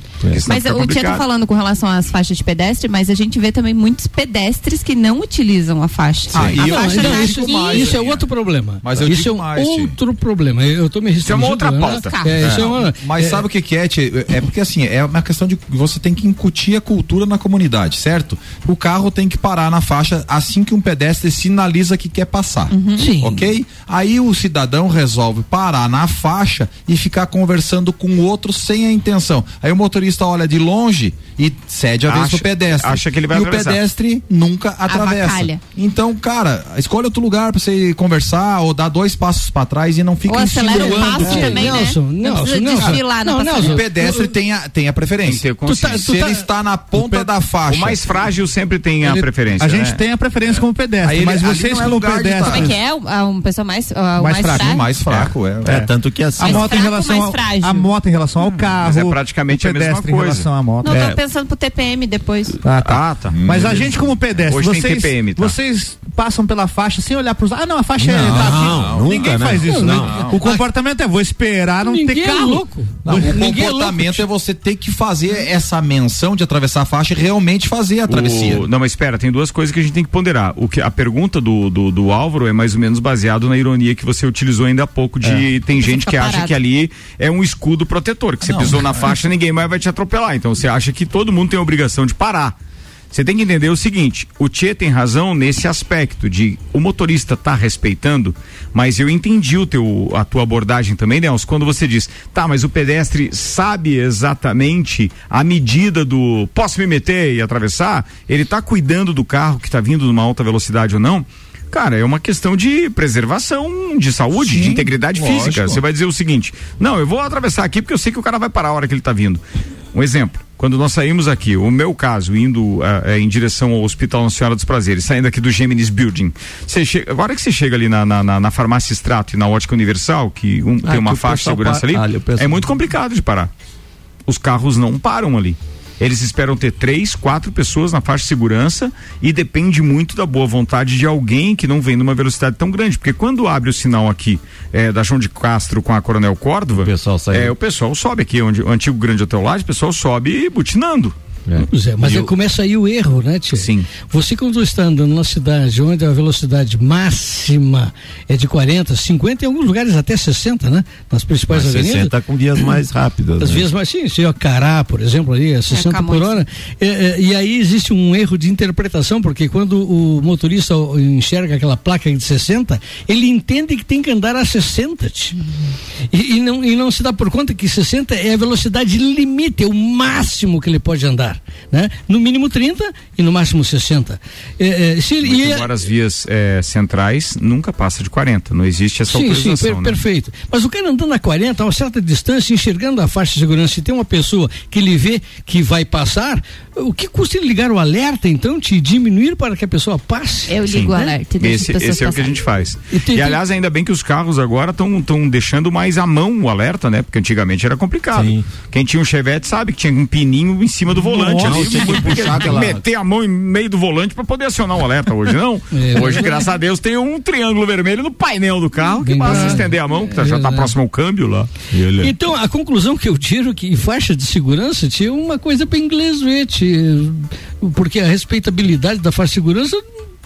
Mas o Tia tá falando com relação às faixas de pedestre, mas a gente vê também muitos pedestres que não utilizam a faixa. Ah, a e eu- faixa não, isso, aqui. isso é outro problema. Mas eu isso é um outro problema. Eu, tô me Isso é uma outra né? pauta. É, isso é uma- Mas é- sabe o que, que é, Tchê? É porque assim, é uma questão de você tem que incutir a cultura na comunidade, certo? O carro tem que parar na faixa assim que um pedestre sinaliza que quer passar. Sim. Ok? Aí o cidadão resolve parar na faixa e ficar conversando com o outro sem a intenção. Aí o motorista olha de longe e cede a vez Acha- pro pedestre. acha que ele vai E o atravessar. pedestre nunca atravessa. Avacalha. Então, cara, escolhe outro lugar pra você conversar ou dar dois passos pra trás e não fica Ou acelera o passo também, né? Nelson, Não Nelson, desfilar na Não, passarela. Nelson, O pedestre tem a, tem a preferência. Tem que ter consciência. Se ele está na ponta da faixa. O mais frágil sempre tem a Ele- preferência. A gente né? tem a preferência como pedestre, ele- mas vocês não é como lugar de pedestre. Como é que é? O- a- Um pessoa mais, o Mais mais, fraco. frágil? mais fraco, é. É, tanto que assim. A moto em fraco, relação a moto em relação ao carro. Mas é praticamente o a mesma pedestre em coisa. relação à moto. É. pensando pro TPM depois. Ah, tá. Ah, tá. Mas a gente como pedestre, Hoje tem vocês, TPM, tá? vocês passam pela faixa sem olhar pros... Ah, não, a faixa é, Não, tá aqui. não, nunca, Ninguém né? faz isso, Não, né? não. O comportamento é vou esperar não Ninguém ter é carro. louco. Não, o Ninguém é comportamento é, você ter que fazer essa menção de atravessar a faixa e realmente fazer a travessia. O- não, mas espera, tem duas coisas que a gente tem que ponderar. O que, a pergunta do, do, do Álvaro é mais ou menos baseado na ironia que você utilizou ainda há pouco de tem gente fica que acha parado. que ali é um escudo protetor, que você Não. pisou na faixa ninguém mais vai te atropelar. Então você acha que todo mundo tem a obrigação de parar. Você tem que entender o seguinte, o Tchê tem razão nesse aspecto de o motorista tá respeitando, mas eu entendi o teu, a tua abordagem também, Nelson, quando você diz, tá, mas o pedestre sabe exatamente a medida do posso me meter e atravessar, ele tá cuidando do carro que tá vindo numa alta velocidade ou não, Cara, é uma questão de preservação de saúde, Sim, de integridade lógico. física. Você vai dizer o seguinte: não, eu vou atravessar aqui porque eu sei que o cara vai parar a hora que ele tá vindo. Um exemplo, quando nós saímos aqui, o meu caso, indo ah, eh, em direção ao Hospital Nossa Senhora dos Prazeres, saindo aqui do Geminis Building, chega, agora que você chega ali na, na, na- farmácia Extrato e na ótica universal, que um- Ah, tem uma que faixa de segurança para- ali, Ah, ali pessoal- é muito complicado de parar. Os carros não param ali. Eles esperam ter três, quatro pessoas na faixa de segurança e depende muito da boa vontade de alguém que não vem numa velocidade tão grande. Porque quando abre o sinal aqui eh, da João de Castro com a Coronel Córdova, o pessoal, sai- o pessoal sobe aqui, onde o antigo Grande Hotel Laje, o pessoal sobe butinando. Pois é, mas E aí o- começa aí o erro, né, Tia? Sim. Você quando está andando numa cidade onde a velocidade máxima é de 40, 50, em alguns lugares até 60, né? Nas principais Mas avenidas. 60 com vias mais rápidas. As né? vias mais, sim, se o Cará, por exemplo, ali, é 60 por Camões. hora. É, é, e aí existe um erro de interpretação, porque quando o motorista enxerga aquela placa de 60, ele entende que tem que andar a 60. tch. E, e não, e não se dá por conta que 60 é a velocidade limite, é o máximo que ele pode andar. Né? No mínimo 30 e no máximo 60. É, é, se ele, Muito e é- embora as vias eh, centrais nunca passa de 40. Não existe essa Sim, sim, autorização. per- né? perfeito. Mas o cara andando a 40, a uma certa distância, enxergando a faixa de segurança, e tem uma pessoa que ele vê que vai passar, o que custa ele ligar o alerta, então, te diminuir para que a pessoa passe? Eu ligo o Né? alerta e Esse, esse é o que a gente faz. E tem- E, aliás, ainda bem que os carros agora estão deixando mais à mão o alerta, né? Porque antigamente era complicado. Sim. Quem tinha um Chevette sabe que tinha um pininho em cima do volante Nossa, ali. tinha que puxar que meter a mão em meio do volante para poder acionar o alerta hoje, não? É, hoje, graças a Deus, tem um triângulo vermelho no painel do carro que basta estender a mão, que tá- já tá verdade. próximo ao câmbio lá. Então, a conclusão que eu tiro é que faixa de segurança tinha uma coisa para inglês ver, porque a respeitabilidade da faixa de segurança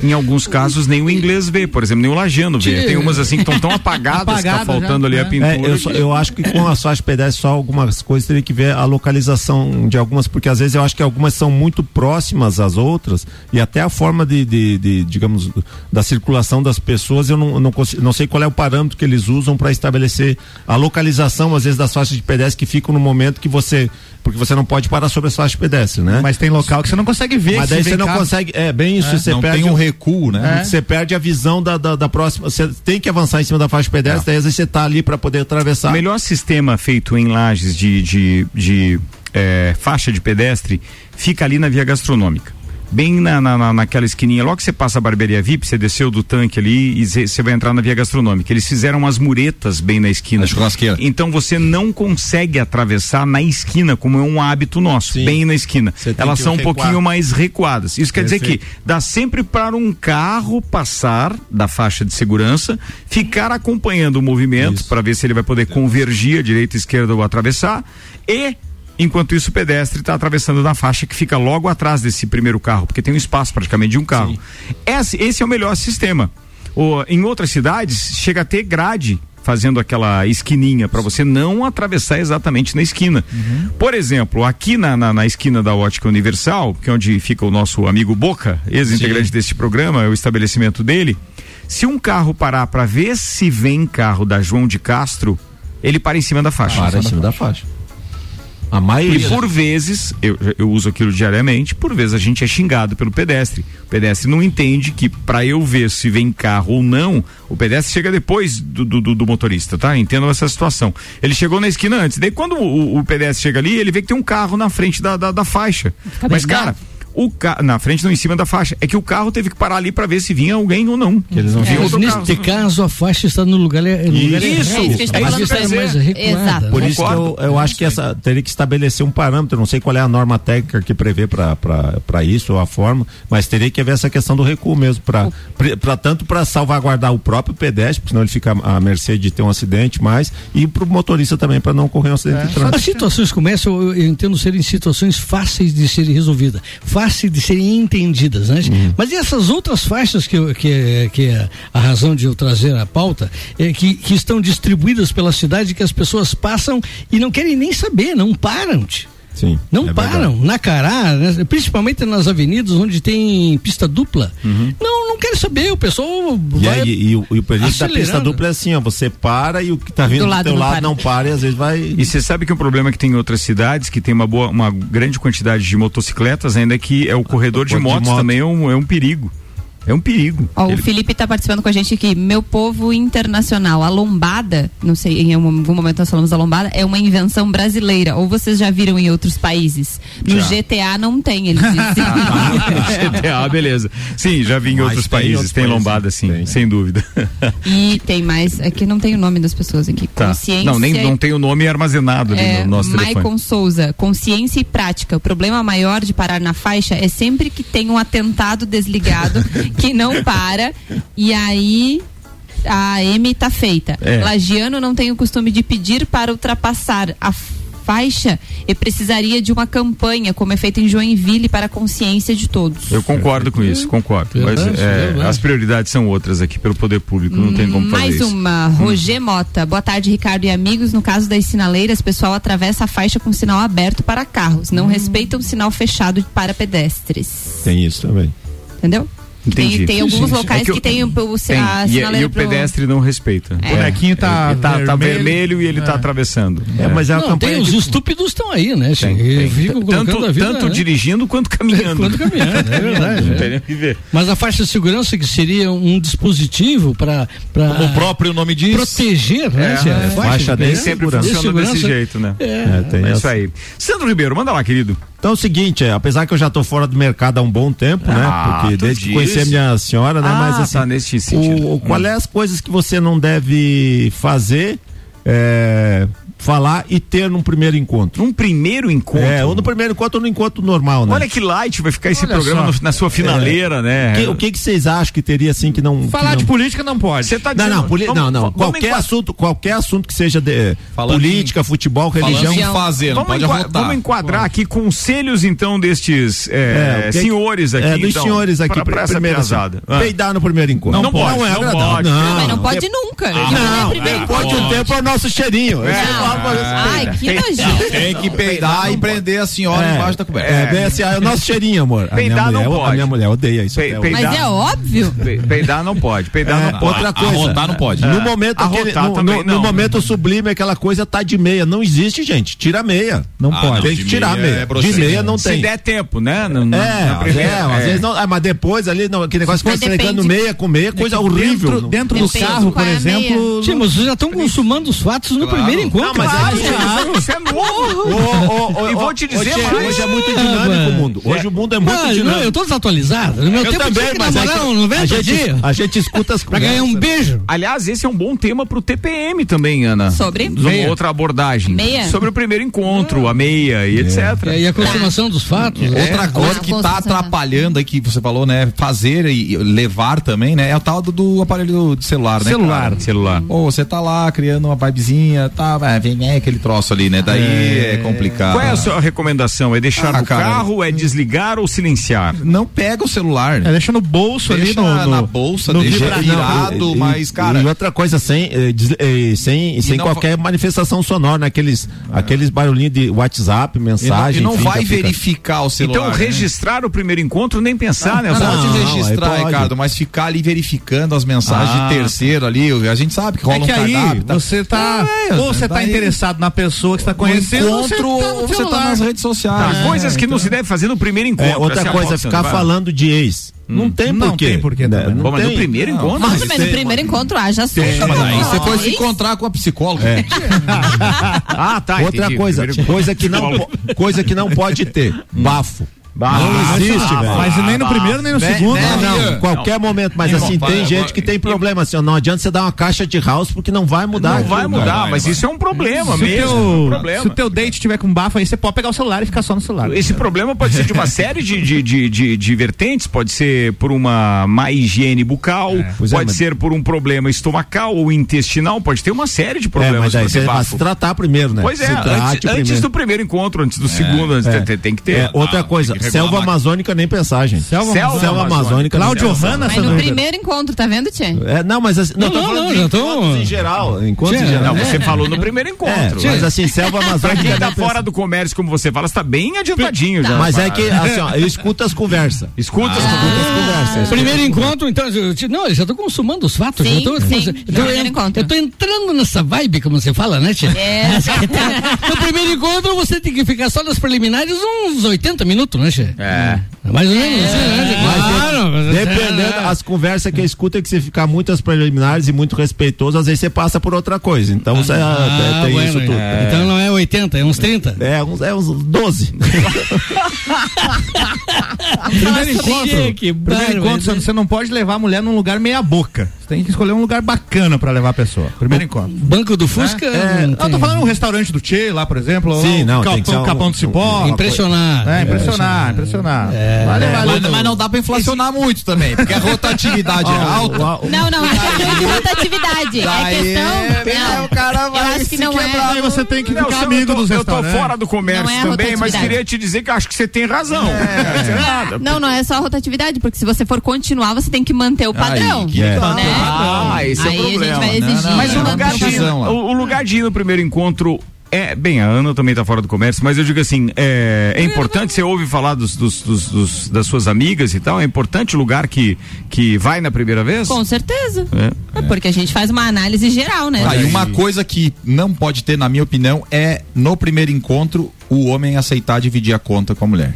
Em alguns casos, nem o inglês vê, por exemplo, nem o lajano vê. Tem umas assim que estão tão apagadas, que tá Apagada faltando ali a pintura. É, eu, só- eu acho que com as faixas pedestres só algumas coisas teria que ver a localização de algumas, porque às vezes eu acho que algumas são muito próximas às outras e até a forma de, de- de, digamos, da circulação das pessoas, eu não, não, consigo- não sei qual é o parâmetro que eles usam para estabelecer a localização, às vezes, das faixas de pedestre que ficam no momento que você. Porque você não pode parar sobre as faixas de pedestre, né? Mas tem local que você não consegue ver. Mas daí você não carro. consegue. É bem isso, É. você Não perde tem um recuo, né? É. Você perde a visão da, da, da próxima. Você tem que avançar em cima da faixa de pedestre, daí às vezes você tá ali para poder atravessar. O melhor sistema feito em lajes de, de, de eh, faixa de pedestre fica ali na via gastronômica. Bem na, na, na- naquela esquininha, logo que você passa a barbearia VIP, você desceu do tanque ali e você vai entrar na via gastronômica. Eles fizeram umas muretas bem na esquina. Então você não consegue atravessar na esquina, como é um hábito nosso, bem na esquina. Elas são um recuar. pouquinho mais recuadas. Isso quer dizer que dá sempre para um carro passar da faixa de segurança, ficar acompanhando o movimento para ver se ele vai poder convergir à direita, esquerda ou atravessar e Enquanto isso, o pedestre está atravessando na faixa que fica logo atrás desse primeiro carro, porque tem um espaço praticamente de um carro. Esse, esse é o melhor sistema. O- em outras cidades, chega a ter grade fazendo aquela esquininha para você não atravessar exatamente na esquina. Por exemplo, aqui na, na, na esquina da Ótica Universal, que é onde fica o nosso amigo Boca, ex-integrante deste programa, é o estabelecimento dele. Se um carro parar para ver se vem carro da João de Castro, ele para em cima da faixa. Para em cima da faixa. A maioria. E por vezes, eu, eu uso aquilo diariamente, por vezes a gente é xingado pelo pedestre. O pedestre não entende que para eu ver se vem carro ou não, o pedestre chega depois do, do, do- motorista, tá? Entendam essa situação. Ele chegou na esquina antes, daí quando o, o pedestre chega ali, ele vê que tem um carro na frente da, da, da faixa. Mas, cara. O ca... Na frente, não em cima da faixa. É que o carro teve que parar ali para ver se vinha alguém ou não. eles não É, outro carro. neste caso, a faixa está no lugar, é- no lugar Isso. É isso que falando está pra mais recuada. Por isso que eu, eu acho que essa teria que estabelecer um parâmetro, não sei qual é a norma técnica que prevê para isso ou a forma, mas teria que haver essa questão do recuo mesmo para tanto para salvaguardar o próprio pedestre, porque senão ele fica à mercê de ter um acidente mais e para o motorista também para não ocorrer um acidente de As trânsito. situações como essa, eu, eu entendo serem situações fáceis de serem resolvidas, fáceis de serem entendidas, né? Mas e essas outras faixas que, eu- que, que é a razão de eu trazer a pauta, é que, que estão distribuídas pela cidade, que as pessoas passam e não querem nem saber, não param. tio. Sim. Não é param, verdade. na Cará, né? principalmente nas avenidas onde tem pista dupla. Não, não quero saber, o pessoal Uhum. E, vai aí, e, o, e o perigo da pista dupla é assim, ó, você para e o que tá vindo Do do, lado teu não lado para. não para e às vezes vai. E você sabe que o problema é que tem em outras cidades que tem uma boa, uma grande quantidade de motocicletas, ainda que é o corredor de de motos moto. também é um, é um perigo. É um perigo. Ó, Ele- O Felipe está participando com a gente aqui. Meu povo internacional, a lombada, não sei, em algum momento nós falamos da lombada, é uma invenção brasileira. Ou vocês já viram em outros países? No Já. GTA não tem, eles dizem. GTA, beleza. Sim, já vi em Mas outros tem países, outros tem países, lombada sim, sem dúvida. e tem mais, aqui não tem o nome das pessoas aqui. Tá. Consciência. Não, nem não tem o nome armazenado ali É, no nosso telefone. Maicon Souza, consciência e prática. O problema maior de parar na faixa é sempre que tem um atentado desligado que não para e aí a M tá feita. É. Lagiano não tem o costume de pedir para ultrapassar a faixa e precisaria de uma campanha, como é feito em Joinville, para a consciência de todos. Eu concordo com isso, concordo. Mas Verdade, é, verdade. as prioridades são outras aqui pelo poder público, não tem como fazer Mais isso. uma, Roger Mota. Boa tarde, Ricardo e amigos. No caso das sinaleiras, pessoal atravessa a faixa com sinal aberto para carros. Hum. Não respeitam sinal fechado para pedestres. Tem isso também. Entendeu? Entendi. Tem, tem alguns locais É que, eu- tem o, o, Tem, a e, sinaleira e o pro- pedestre não respeita. É. O bonequinho tá ele tá, tá vermelho. vermelho e ele tá É. atravessando. É, mas é uma Não, campanha tem os de- estúpidos estão aí, né? Tem, tem. Tanto, a vida, tanto né? dirigindo quanto caminhando. Quanto caminhando, é verdade. Não é. tem nem que ver. Mas a faixa de segurança que seria um dispositivo para Como o próprio nome diz. proteger, né? É? A é, faixa Nem de sempre segurança. funciona De desse jeito, né? É. É, tem É isso aí. Sandro Ribeiro, manda lá, querido. Então é o seguinte, é, apesar que eu já tô fora do mercado há um bom tempo, Ah, né? Porque tu desde que diz? Conheci a minha senhora, né? Ah, Mas assim, tá nesse sentido. o, o- qual é as coisas que você não deve fazer é, falar e ter num primeiro encontro. Num primeiro encontro? É, ou no primeiro encontro ou no encontro normal, né? Olha que light vai ficar esse Olha programa no- na sua finaleira, É. né? Que- o que que vocês acham que teria assim que não. Falar que de não... política não pode. Você tá Não, dizendo- não, poli- vamos- não, não. vamos Qualquer enquadrar- assunto, qualquer assunto que seja de Falando política, futebol, falando religião. em fazer, não Vamos, pode vamos enquadrar aqui conselhos, então, destes é, É, o que- senhores aqui. É, dos então, senhores aqui, pra, pra essa primeiro, assim, piazada. Ah. peidar no primeiro encontro. Não pode, Não é não agradável. pode. Não, Mas não pode nunca. Já Não, é de um encontro. tempo é o nosso cheirinho. É. Ai, que nojento. Tem que peidar e prender a senhora É, embaixo da coberta. É, bem assim, ah, é o nosso cheirinho, amor. Peidar não mulher, a pode. minha mulher odeia isso. Pe- até hoje. peidar- Mas é óbvio. Pe- Peidar não pode, peidar É, não pode. outra coisa. Arrotar não pode. No momento, aquele, Arrotar no, também no- não. no momento sublime, aquela coisa tá de meia. Não existe, gente. Tira a meia. Não Ah, pode. não, tem que tirar a meia é de meia não Se tem. der tempo, né? É, é, às vezes não, ah, mas depois ali, não, aquele negócio fica esfregando meia com meia, coisa horrível. Dentro, do carro, por é exemplo. Sim, mas vocês já estão consumando os fatos no primeiro encontro. Não, mas é Claro, que- claro. Isso é novo. Ô, E vou te dizer hoje, é- mais. hoje é muito dinâmico o mundo. Hoje o mundo é muito Ah, não, dinâmico. eu tô desatualizado. No meu Eu tempo também, tinha que mas é namorar que uns 90 a gente, dias a gente escuta as pra ganhar um beijo. Aliás, esse é um bom tema pro TPM também, Ana. Sobre? Uma Meia. outra abordagem. Meia? Sobre o primeiro encontro, a meia e etc. É, E a consumação dos fatos. Outra É. coisa que tá atrapalhando aí, que você falou, né? Fazer e levar também, né? É o tal do, aparelho de celular, né? Celular. Celular. Ou você tá lá criando uma vibezinha, tá, vem é, aquele troço ali, né? Daí é, complicado. Qual é a sua recomendação? É deixar Ah, no cara. carro, é desligar ou silenciar? Não pega o celular. É, deixa no bolso Deixa ali no, no- na bolsa, no deixa virado, mas, cara. E outra coisa, sem, eh, eh, sem, sem não qualquer manifestação sonora, né? Aqueles, aqueles barulhinhos de WhatsApp, E não, mensagem. e não enfim, vai verificar o celular. Então, né? registrar o primeiro encontro, nem pensar, né? Não, Só- pode Não, registrar, aí pode. Ricardo, mas ficar ali verificando as mensagens Ah, de terceiro ali, a gente sabe que rola É que um aí cardápio. tá? você tá. É, ou você tá interessado na pessoa que você tá conhecendo. ou encontro você tá no ou você tá celular. nas redes sociais. Tá, coisas que não se deve fazer no primeiro encontro. É, outra essa a coisa, ficar vai. falando de ex. Não tem Não porquê. tem porquê Né? Não Bom, mas no tem. primeiro encontro. Mas também no primeiro encontro haja assunto. Mas aí você Não, pode se encontrar com a psicóloga. É. Ah, tá. Outra entendi. coisa, coisa que, não, po- coisa que não pode ter. Bafo. Não existe, ah, velho. Mas nem no primeiro, nem no Né, segundo. né, Não, Não. não, qualquer momento, mas Não, assim, vai, tem vai, gente vai. que tem problema, assim, não adianta você dar uma caixa de house porque não vai mudar. Não vai mudar, cara. mas isso é um problema Se mesmo. teu, um problema. se o teu date tiver com bafo aí, você pode pegar o celular e ficar só no celular. Esse problema pode ser de uma série de, de, de, de, de vertentes, pode ser por uma má higiene bucal, Pois é, pode mas- ser por um problema estomacal ou intestinal, pode ter uma série de É, problemas. mas daí pra ter você vai se tratar primeiro, né? Pois é, Se antes, antes do primeiro encontro, antes do segundo, antes É. tem, tem que ter. É, outra coisa, que regular selva amazônica nem pensar, gente. Selva, Selva Selva amazônica. Cláudio. Hanna, Mas no primeiro encontro, tá vendo, Tchê? É, não, mas assim, não, Não, tô não, falando não, de já tô- encontros em geral. Encontros Tchê, em geral. Não, É. você falou no primeiro É, encontro. mas assim, selva Pra amazônica. quem tá fora do comércio, como você fala, está bem adiantadinho já. Mas é que, assim, ó, eu escuto as conversas. Escuta as conversas. Primeiro encontro, então, não, eu já tô consumando os fatos. Sim, já tô, sim, eu, tô, primeiro encontro. eu tô entrando nessa vibe, como você fala, né, Tia? É. no primeiro encontro, você tem que ficar só nas preliminares uns 80 minutos, né, É. Mais ou menos assim, né? Claro. mas- Dependendo, as conversas que eu escuto é que você ficar muitas preliminares e muito respeitoso, às vezes você passa por outra coisa. Então você Ah, tem bueno, isso tudo. Então não é 80, é uns 30. É, uns, é uns 12. Primeiro encontro. Que primeiro encontro, você- não pode levar a mulher num lugar meia boca. Você tem que escolher um lugar bacana pra levar a pessoa. Primeiro encontro. Banco do Fusca. É, não eu tô falando um restaurante do Tchê lá, por exemplo. Sim, ou não, tem que ser capão, um- capão do cipó. Impressionar. É, impressionar, impressionar. Vale, vale. Mas, mas não dá pra inflacionar muito também, porque a rotatividade é alta. Não, não, é questão de rotatividade. É Daí, questão. Não, o cara eu vai acho que se não é. Você tem que Não, ficar eu amigo tô, dos eu tô fora do comércio é a também, mas queria te dizer que eu acho que você tem razão. Não. Não, não é só a rotatividade, porque se você for continuar, você tem que manter o padrão. que É. né? Ah, esse é o Aí a gente problema. vai exigir. Não, não, Mas o lugar de ir no primeiro encontro é, bem, a Ana também tá fora do comércio, mas eu digo assim, é, é importante, você ouve falar dos, dos- dos- dos- das suas amigas e tal, é importante o lugar que, que vai na primeira vez? Com certeza. É. É porque a gente faz uma análise geral, né? Tá, e uma coisa que não pode ter, na minha opinião, é no primeiro encontro o homem aceitar dividir a conta com a mulher.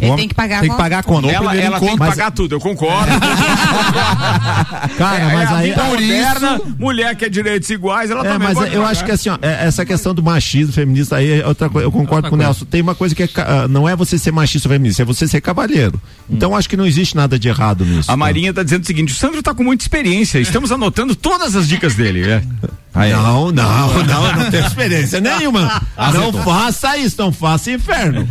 Ele tem que pagar Tem que pagar a conta. Ela, primeiro ela tem que encontro- pagar tudo, eu concordo. Cara, É, mas a aí. vida moderna, mulher quer direitos iguais, ela É, também mas pode eu pagar. acho que assim, ó, é- essa questão do machismo feminista aí é outra coisa. Eu concordo com o Nelson. Tem uma coisa que é ah, não é você ser machista ou feminista, é você ser cavalheiro. Então acho que não existe nada de errado nisso. A Marinha tá dizendo o seguinte: o Sandro tá com muita experiência, estamos anotando todas as dicas dele. é. Não, não, não, eu não tenho experiência nenhuma. Não faça isso, não faça inferno.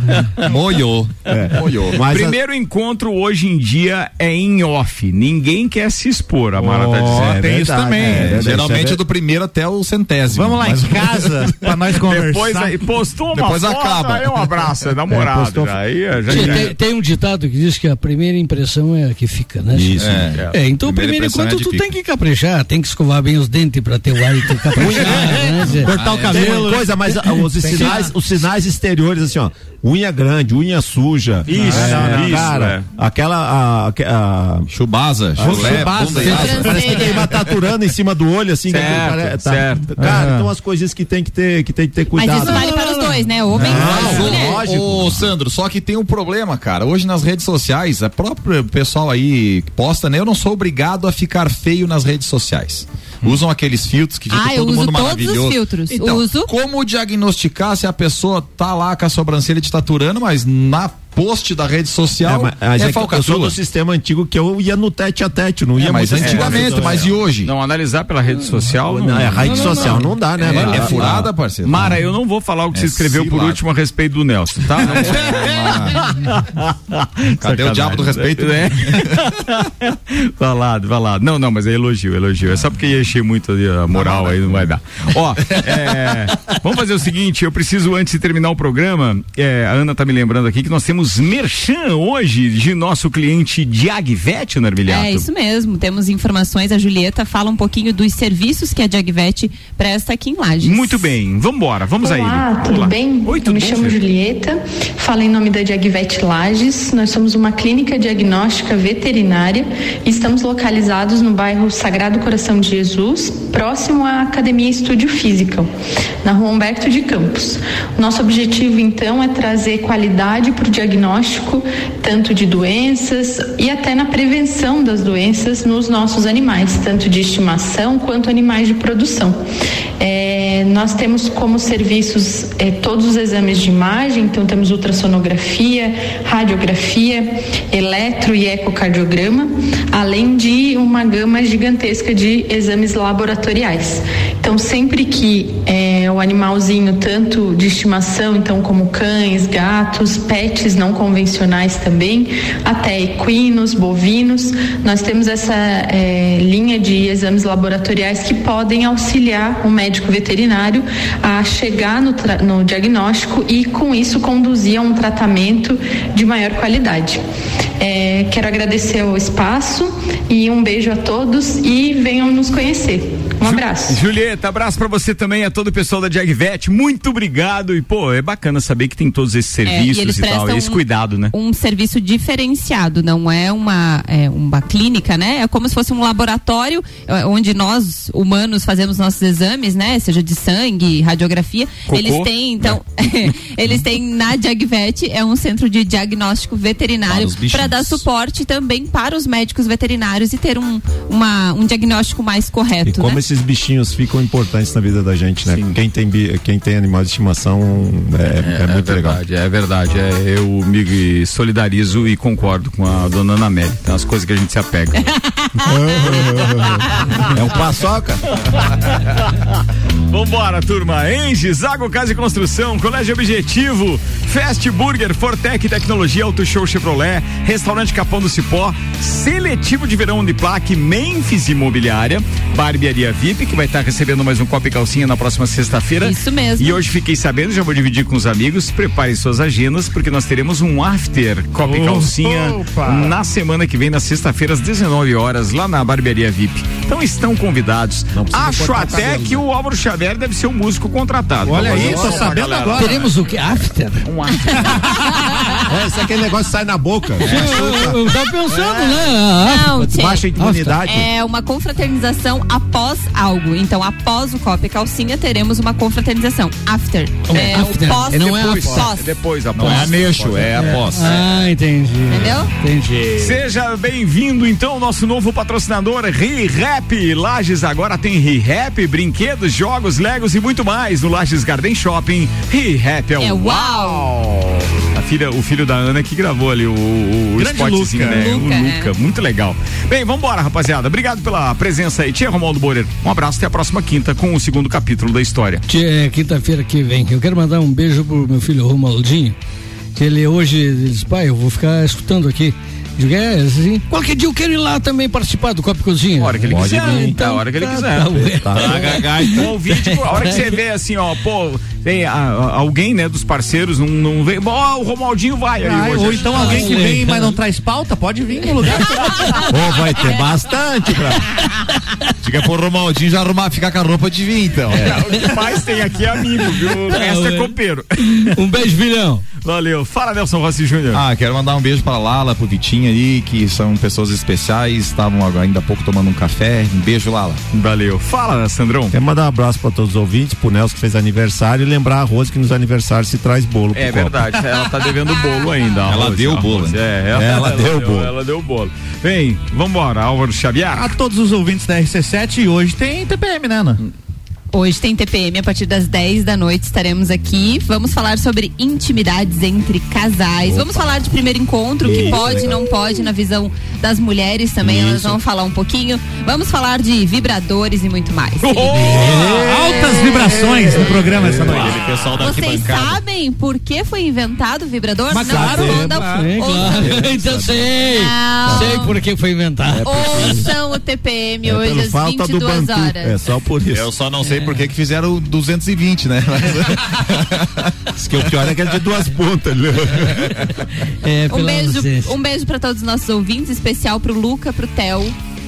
Moiou. É. Moiou. Mas a- Primeiro encontro hoje em dia é em off. Ninguém quer se expor, a Mara tá Ó, dizendo. tem isso também. é, Geralmente é é do primeiro até o centésimo. Vamos lá Mas- em casa pra nós conversar. Depois aí postou uma Depois foto, acaba. aí um abraço, é namorado. É, postou- Aí já, tem, tem um ditado que diz que a primeira impressão é a que fica, né? Isso. É. É, então primeiro é de tu tem que caprichar, tem que escovar bem os dentes pra ter o hálito né? Cortar o Tem uma cabelo. coisa, mas ah, os sinais, os sinais exteriores, assim, ó. Unha grande, unha suja. Isso, É, isso, cara. Aquela. A, a, Chubasa, chulé, chubasa. Parece, que tem uma taturando em cima do olho, assim. que Certo, pare- certo. Cara, Ah. então as coisinhas que tem que ter, que tem que ter Mas cuidado. isso vale para os dois, né? Homem Não, e mulher. lógico. Ô, Sandro, só que tem um problema, cara. Hoje nas redes sociais, a própria pessoal aí que posta, né? Eu não sou obrigado a ficar feio nas redes sociais. Usam aqueles filtros que fica Ah, todo mundo todos os maravilhoso. filtros. Então, Uso. como diagnosticar se a pessoa tá lá com a sobrancelha te taturando, mas na post da rede social É, mas- é, é que eu sou falcatrua. do sistema antigo que eu ia no tete a tete, não ia É, mas na antigamente, rede mas e hoje? Não, analisar pela rede social. Não, é rede social, não dá, né? É, é furada, parceiro. Mara, eu não vou falar o que É você escreveu por cilada. último a respeito do Nelson, tá? Cadê o diabo do respeito? É. Falado, falado. Não, não, mas é elogio, elogio. É só porque ia encher muito ali a moral aí, não vai dar. Ó, é, vamos fazer o seguinte, eu preciso, antes de terminar o programa, é, a Ana tá me lembrando aqui que nós temos merchan hoje de nosso cliente Diagvet, Narvilhato. É isso mesmo. Temos informações. A Julieta fala um pouquinho dos serviços que a Diagvet presta aqui em Lages. Muito bem, vambora, vamos aí. Olá, tudo bem? Oi, Eu tudo me bom, chamo Fê? Julieta, falo em nome da Diagvet Lages. Nós somos uma clínica diagnóstica veterinária e estamos localizados no bairro Sagrado Coração de Jesus, próximo à Academia Estúdio Física, na rua Humberto de Campos. Nosso objetivo, então, é trazer qualidade para o diagnóstico, tanto de doenças e até na prevenção das doenças nos nossos animais, tanto de estimação quanto animais de produção. É, nós temos como serviços é, todos os exames de imagem, então temos ultrassonografia, radiografia, eletro e ecocardiograma, além de uma gama gigantesca de exames laboratoriais. Então, sempre que é, o animalzinho, tanto de estimação, então como cães, gatos, pets não convencionais também, até equinos, bovinos, nós temos essa é, linha de exames laboratoriais que podem auxiliar o médico veterinário a chegar no, no diagnóstico e, com isso, conduzir a um tratamento de maior qualidade. É, quero agradecer o espaço e um beijo a todos e venham nos conhecer. Um abraço. Julieta, abraço pra você também, a todo o pessoal da Diagvet. Muito obrigado. E, pô, é bacana saber que tem todos esses É, e serviços e, tal. Esse cuidado, né? Um serviço diferenciado, não é uma, é uma clínica, né? É como se fosse um laboratório é, onde nós, humanos, fazemos nossos exames, né? Seja de sangue, radiografia. Cocô, eles têm, então, eles têm na Diagvet, é um centro de diagnóstico Para veterinário para dar suporte também para os médicos veterinários e ter um, uma, um diagnóstico mais E correto, como né? Esses bichinhos ficam importantes na vida da gente, né? Quem tem, quem tem animal de estimação é, é muito legal. verdade, é verdade. É, eu me solidarizo e concordo com a dona Ana Amélia. Tem umas coisas que a gente se apega. é um paçoca. Vambora, turma. Enges, Água Casa e Construção, Colégio Objetivo, Fast Burger, Fortec Tecnologia, Auto Show Chevrolet, Restaurante Capão do Cipó, Seletivo de Verão Uniplaque, Memphis Imobiliária, Barbearia VIP, que vai estar recebendo mais um copo e calcinha na próxima sexta-feira. Isso mesmo. E hoje fiquei sabendo, já vou dividir com os amigos, preparem suas agendas, porque nós teremos um after copo e Opa! calcinha na semana que vem, na sexta-feira, às 19 horas, lá na Barbearia VIP. Então estão convidados. Acho até cabelo, que o Álvaro Xavier deve ser um músico contratado. Olha aí, tô sabendo galera. agora. Teremos o que? After? Um after. É, esse é aquele negócio que sai na boca. Eu, eu tava pensando, né? Não, Tchê. Baixa imunidade. É uma confraternização após algo. Então, após o copo e calcinha, teremos uma confraternização. After. É, after. o pós. E não é depois, após. pós. Depois, após. Não é anexo, é após. Ah, entendi. Entendeu? Entendi. Seja bem-vindo, então, ao nosso novo patrocinador, ReHap. Lages agora tem ReHap, brinquedos, jogos, legos e muito mais no Lages Garden Shopping. ReHap é, É o uau. Filha, o filho da Ana que gravou ali o, o, o Grande spotzinho, Luca. né? Luca, o é. Luca, muito legal. Bem, vambora, rapaziada. Obrigado pela presença aí. Tia Romualdo Borer, um abraço até a próxima quinta com o segundo capítulo da história. É quinta-feira que vem. Eu quero mandar um beijo pro meu filho Romualdinho, que ele hoje ele diz, pai, eu vou ficar escutando aqui. Digo, é, assim, qualquer dia eu quero ir lá também participar do Copa e Cozinha. A hora que ele Pode quiser. vir. Então, a hora que ele tá, quiser. tá, ué. Tá, Gagá, então, ouvinte, a hora que você vê assim, ó, pô, tem a- a- alguém, né, dos parceiros, não, não vê. Ó, o Romaldinho vai aí Ah, hoje. ou então alguém que vem, mas não traz pauta, pode vir no lugar. Ô, vai ter bastante, cara. Fica pro Romaldinho já arrumar, ficar com a roupa de vir, então. É, o que mais tem aqui é amigo, viu? O resto é ué. copeiro. Um beijo, filhão. Valeu. Fala, Nelson Rossi Júnior. Ah, quero mandar um beijo pra Lala, pro Vitinho aí, que são pessoas especiais, estavam agora ainda há pouco tomando um café. Um beijo, Lala. Valeu. Fala, Sandrão. Quero mandar um abraço pra todos os ouvintes, pro Nelson que fez aniversário e lembrar a Rose que nos aniversários se traz bolo É copo. verdade, ela tá devendo bolo ainda. Ela Rose, deu o bolo, né? É, ela, Ela deu o bolo. Ela deu o bolo. Bem, vambora, Álvaro Xavier. A todos os ouvintes da RC7 e hoje tem TPM, né, Ana? Hoje tem TPM a partir das 10 da noite estaremos aqui. Vamos falar sobre intimidades entre casais. Vamos falar de primeiro encontro, o que Isso, pode e não pode na visão das mulheres também. Elas Isso. vão falar um pouquinho. Vamos falar de vibradores e muito mais. Altas vibrações no programa essa noite. Da Vocês sabem por que foi inventado o vibrador? Mas não claro. Sim, claro. Então sei. Não. Sei por que foi inventado. Ouçam o TPM É hoje às falta do 22 banco. horas. É só por isso. Eu só não sei por que fizeram o 220, né? Diz que o pior é que é de duas pontas. né? É, Um beijo, um beijo para todos os nossos ouvintes, especial pro Luca, pro Theo.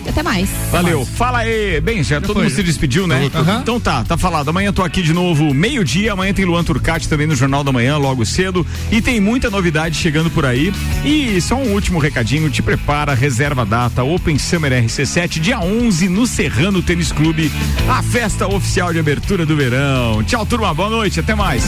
E até mais. Valeu, fala aí. Bem, já todo foi. mundo se despediu, né? Aham. Então tá, tá falado. Amanhã tô aqui de novo, meio-dia. Amanhã tem Luan Turcati também no Jornal da Manhã, logo cedo. E tem muita novidade chegando por aí. E só um último recadinho: te prepara, reserva a data, Open Summer RC7, dia 11, no Serrano Tênis Clube, a festa oficial de abertura do verão. Tchau, turma, boa noite, até mais.